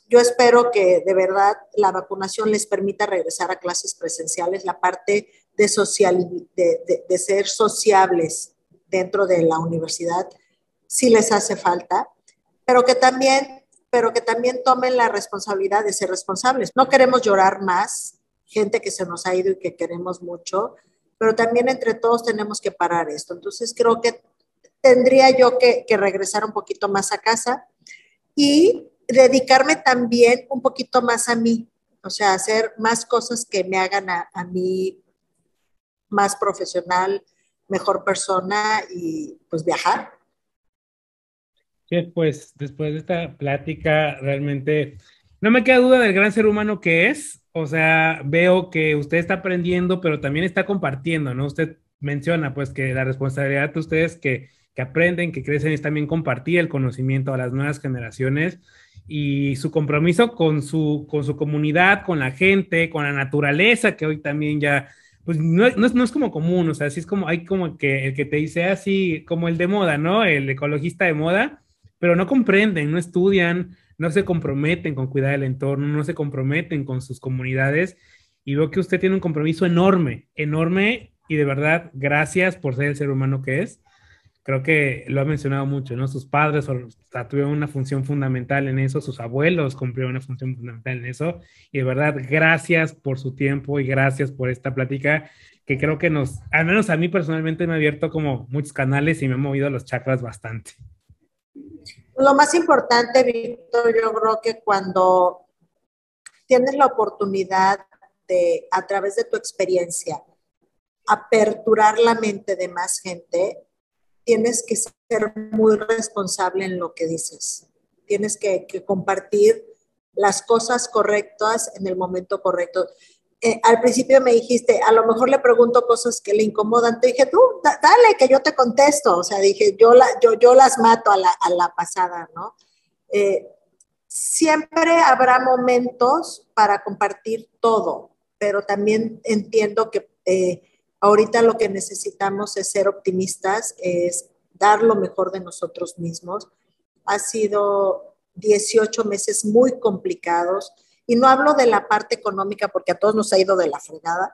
Yo espero que de verdad la vacunación les permita regresar a clases presenciales, la parte de, social, de, de, ser sociables dentro de la universidad, si les hace falta, pero que también, pero que también tomen la responsabilidad de ser responsables. No queremos llorar más, gente que se nos ha ido y que queremos mucho, pero también entre todos tenemos que parar esto. Entonces creo que tendría yo que, regresar un poquito más a casa y dedicarme también un poquito más a mí, o sea, hacer más cosas que me hagan a, a mí más profesional, mejor persona y pues viajar. Sí, pues después de esta plática, realmente no me queda duda del gran ser humano que es. O sea, veo que usted está aprendiendo, pero también está compartiendo, ¿no? Usted menciona pues que la responsabilidad de ustedes que, que aprenden, que crecen, es también compartir el conocimiento a las nuevas generaciones y su compromiso con su, con su comunidad, con la gente, con la naturaleza, que hoy también ya pues no, no, es, como común, o sea, así es como, hay como que el que te dice así, como el de moda, ¿no? El ecologista de moda, pero no comprenden, no estudian, no se comprometen con cuidar el entorno, no se comprometen con sus comunidades. Y veo que usted tiene un compromiso enorme, enorme, y de verdad, gracias por ser el ser humano que es creo que lo ha mencionado mucho, ¿no? Sus padres tuvieron una función fundamental en eso, sus abuelos cumplieron una función fundamental en eso, y de verdad, gracias por su tiempo y gracias por esta plática que creo que nos, al menos a mí personalmente me ha abierto como muchos canales y me ha movido los chakras bastante. Lo más importante, Víctor, yo creo que cuando tienes la oportunidad de, a través de tu experiencia, aperturar la mente de más gente, tienes que ser muy responsable en lo que dices. Tienes que, compartir las cosas correctas en el momento correcto. Eh, al principio me dijiste, a lo mejor le pregunto cosas que le incomodan. Te dije, tú, dale, que yo te contesto. O sea, dije, yo, la, yo, yo las mato a la, a la pasada, ¿no? Eh, siempre habrá momentos para compartir todo, pero también entiendo que eh, Ahorita lo que necesitamos es ser optimistas, es dar lo mejor de nosotros mismos. Ha sido 18 meses muy complicados y no hablo de la parte económica porque a todos nos ha ido de la fregada,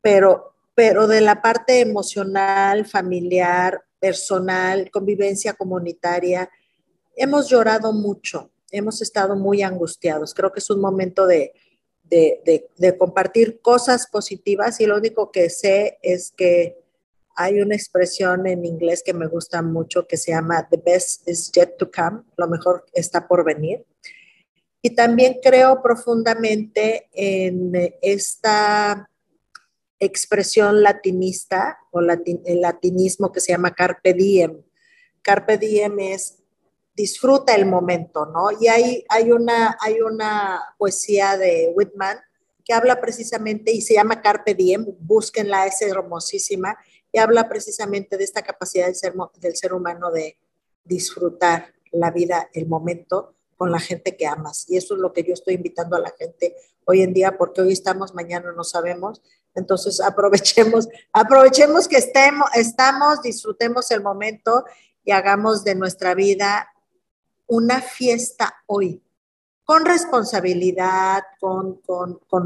pero, pero de la parte emocional, familiar, personal, convivencia comunitaria. hemos llorado mucho, hemos estado muy angustiados. Creo que es un momento de, de, de, compartir cosas positivas y lo único que sé es que hay una expresión en inglés que me gusta mucho que se llama The best is yet to come, lo mejor está por venir. Y también creo profundamente en esta expresión latinista o el latinismo que se llama carpe diem. Carpe diem es disfruta el momento, ¿no? Y hay, hay, una, hay una poesía de Whitman que habla precisamente y se llama Carpe Diem, búsquenla, es hermosísima, y habla precisamente de esta capacidad del ser, del ser humano de disfrutar la vida, el momento, con la gente que amas. Y eso es lo que yo estoy invitando a la gente hoy en día, porque hoy estamos, mañana no sabemos. Entonces aprovechemos, aprovechemos que estemos, estamos, disfrutemos el momento y hagamos de nuestra vida una fiesta hoy, con responsabilidad, con,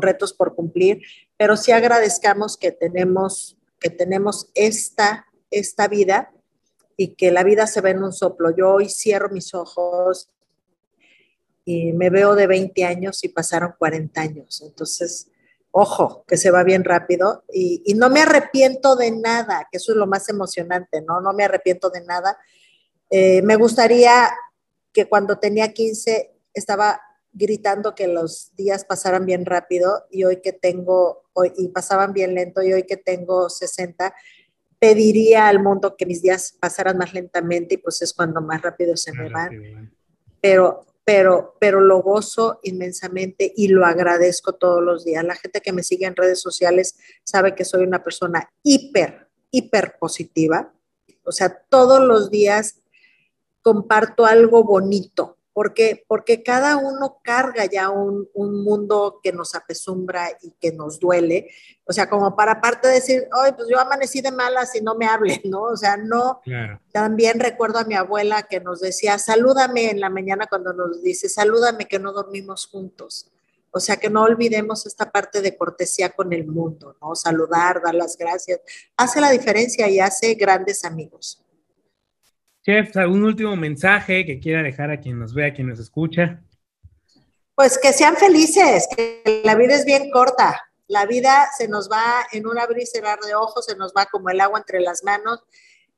retos por cumplir, pero sí agradezcamos que tenemos, que tenemos esta, esta vida y que la vida se ve en un soplo. Yo hoy cierro mis ojos y me veo de 20 años y pasaron 40 años. Entonces, ojo, que se va bien rápido y, y, no me arrepiento de nada, que eso es lo más emocionante, ¿no? No me arrepiento de nada. Eh, me gustaría que cuando tenía 15 estaba gritando que los días pasaran bien rápido y hoy que tengo, hoy, y pasaban bien lento y hoy que tengo 60, pediría al mundo que mis días pasaran más lentamente y pues es cuando más rápido se me van. Pero, pero, pero lo gozo inmensamente y lo agradezco todos los días. La gente que me sigue en redes sociales sabe que soy una persona hiper, hiper positiva. O sea, todos los días comparto algo bonito, porque, porque cada uno carga ya un, mundo que nos apesumbra y que nos duele. O sea, como para aparte de decir, hoy pues yo amanecí de malas y no me hablen, ¿no? O sea, no. También recuerdo a mi abuela que nos decía, salúdame en la mañana cuando nos dice, salúdame que no dormimos juntos. O sea, que no olvidemos esta parte de cortesía con el mundo, ¿no? Saludar, dar las gracias. Hace la diferencia y hace grandes amigos. Chef, ¿algún último mensaje que quiera dejar a quien nos ve, a quien nos escucha? Pues que sean felices, que la vida es bien corta. La vida se nos va en un abrir y cerrar de ojos, se nos va como el agua entre las manos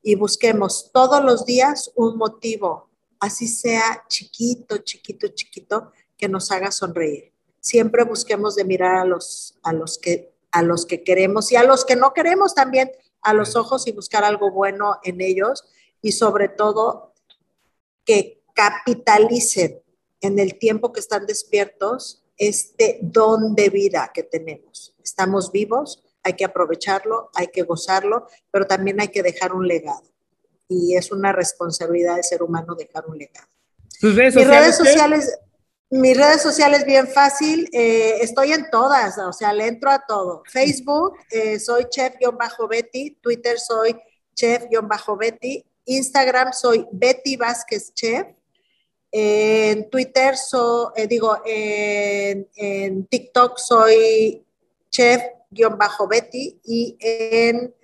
y busquemos todos los días un motivo, así sea chiquito, chiquito, chiquito, que nos haga sonreír. Siempre busquemos de mirar a los, a los, que, a los que queremos y a los que no queremos también a los ojos y buscar algo bueno en ellos y sobre todo que capitalicen en el tiempo que están despiertos este don de vida que tenemos. Estamos vivos, hay que aprovecharlo, hay que gozarlo, pero también hay que dejar un legado. Y es una responsabilidad del ser humano dejar un legado. ¿Sus redes mis redes sociales, mis redes sociales bien fácil, eh, estoy en todas, o sea, le entro a todo. Facebook, eh, soy chef-betty, Twitter soy chef-betty, Instagram soy Betty Vázquez Chef. En Twitter soy, eh, digo, en, TikTok soy chef-betty y en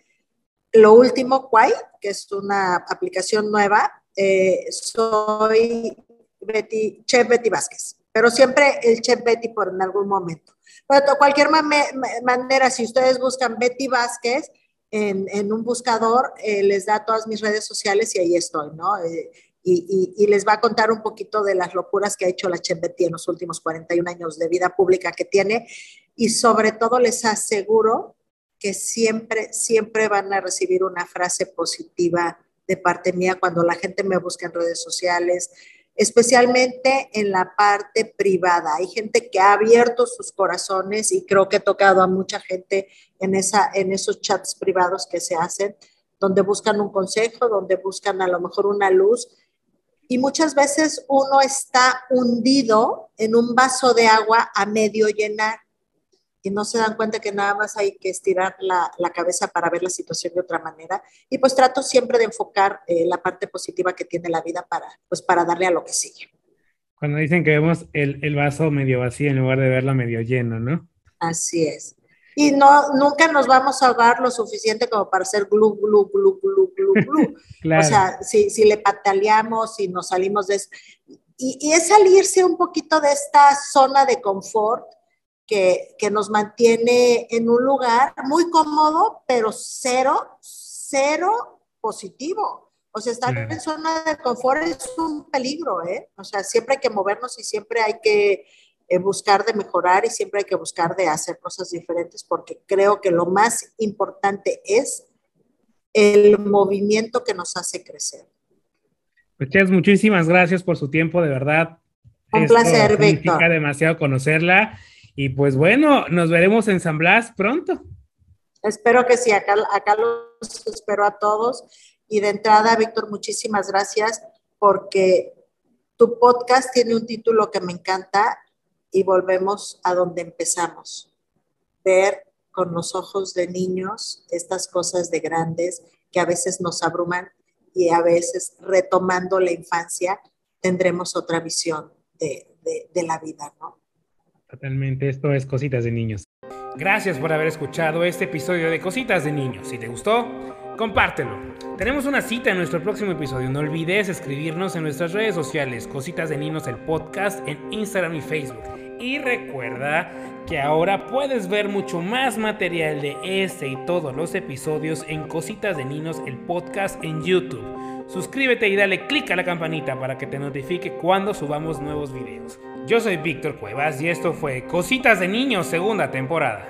lo último, Quay, que es una aplicación nueva, eh, soy Betty, Chef Betty Vázquez, pero siempre el Chef Betty por en algún momento. Pero de cualquier manera, si ustedes buscan Betty Vázquez, en, un buscador, eh, les da todas mis redes sociales y ahí estoy, ¿no? Eh, y, les va a contar un poquito de las locuras que ha hecho la Chef Betty en los últimos 41 años de vida pública que tiene. Y sobre todo les aseguro que siempre, siempre van a recibir una frase positiva de parte mía cuando la gente me busca en redes sociales, especialmente en la parte privada. Hay gente que ha abierto sus corazones y creo que he tocado a mucha gente en, esa, en esos chats privados que se hacen, donde buscan un consejo, donde buscan a lo mejor una luz. Y muchas veces uno está hundido en un vaso de agua a medio llenar y no se dan cuenta que nada más hay que estirar la, la, cabeza para ver la situación de otra manera. Y pues trato siempre de enfocar eh, la parte positiva que tiene la vida para, pues para darle a lo que sigue. Cuando dicen que vemos el, el vaso medio vacío en lugar de verlo medio lleno, ¿no? Así es. y no, nunca nos vamos a ahogar lo suficiente como para hacer glu, glu, glu, glu, glu, glu. O sea, si, si le pataleamos, si nos salimos de eso. Y, y, es salirse un poquito de esta zona de confort que, que nos mantiene en un lugar muy cómodo, pero cero, cero positivo. O sea, estar en zona de confort es un peligro, ¿eh? O sea, siempre hay que movernos y siempre hay que eh, buscar de mejorar y siempre hay que buscar de hacer cosas diferentes porque creo que lo más importante es el movimiento que nos hace crecer. Pues muchísimas gracias por su tiempo, de verdad. Un placer, Víctor. demasiado conocerla y pues bueno, nos veremos en San Blas pronto. Espero que sí, acá, acá los espero a todos. Y de entrada, Víctor, muchísimas gracias porque tu podcast tiene un título que me encanta y volvemos a donde empezamos. Ver con los ojos de niños estas cosas de grandes que a veces nos abruman y a veces retomando la infancia tendremos otra visión de, de, la vida, ¿no? Totalmente, esto es Cositas de Niños. Gracias por haber escuchado este episodio de Cositas de Niños. Si te gustó, compártelo. Tenemos una cita en nuestro próximo episodio. No olvides escribirnos en nuestras redes sociales, Cositas de Niños, el podcast, en Instagram y Facebook. Y recuerda que ahora puedes ver mucho más material de este y todos los episodios en Cositas de Ninos, el podcast en YouTube. Suscríbete y dale click a la campanita para que te notifique cuando subamos nuevos videos. Yo soy Víctor Cuevas y esto fue Cositas de Niños segunda temporada.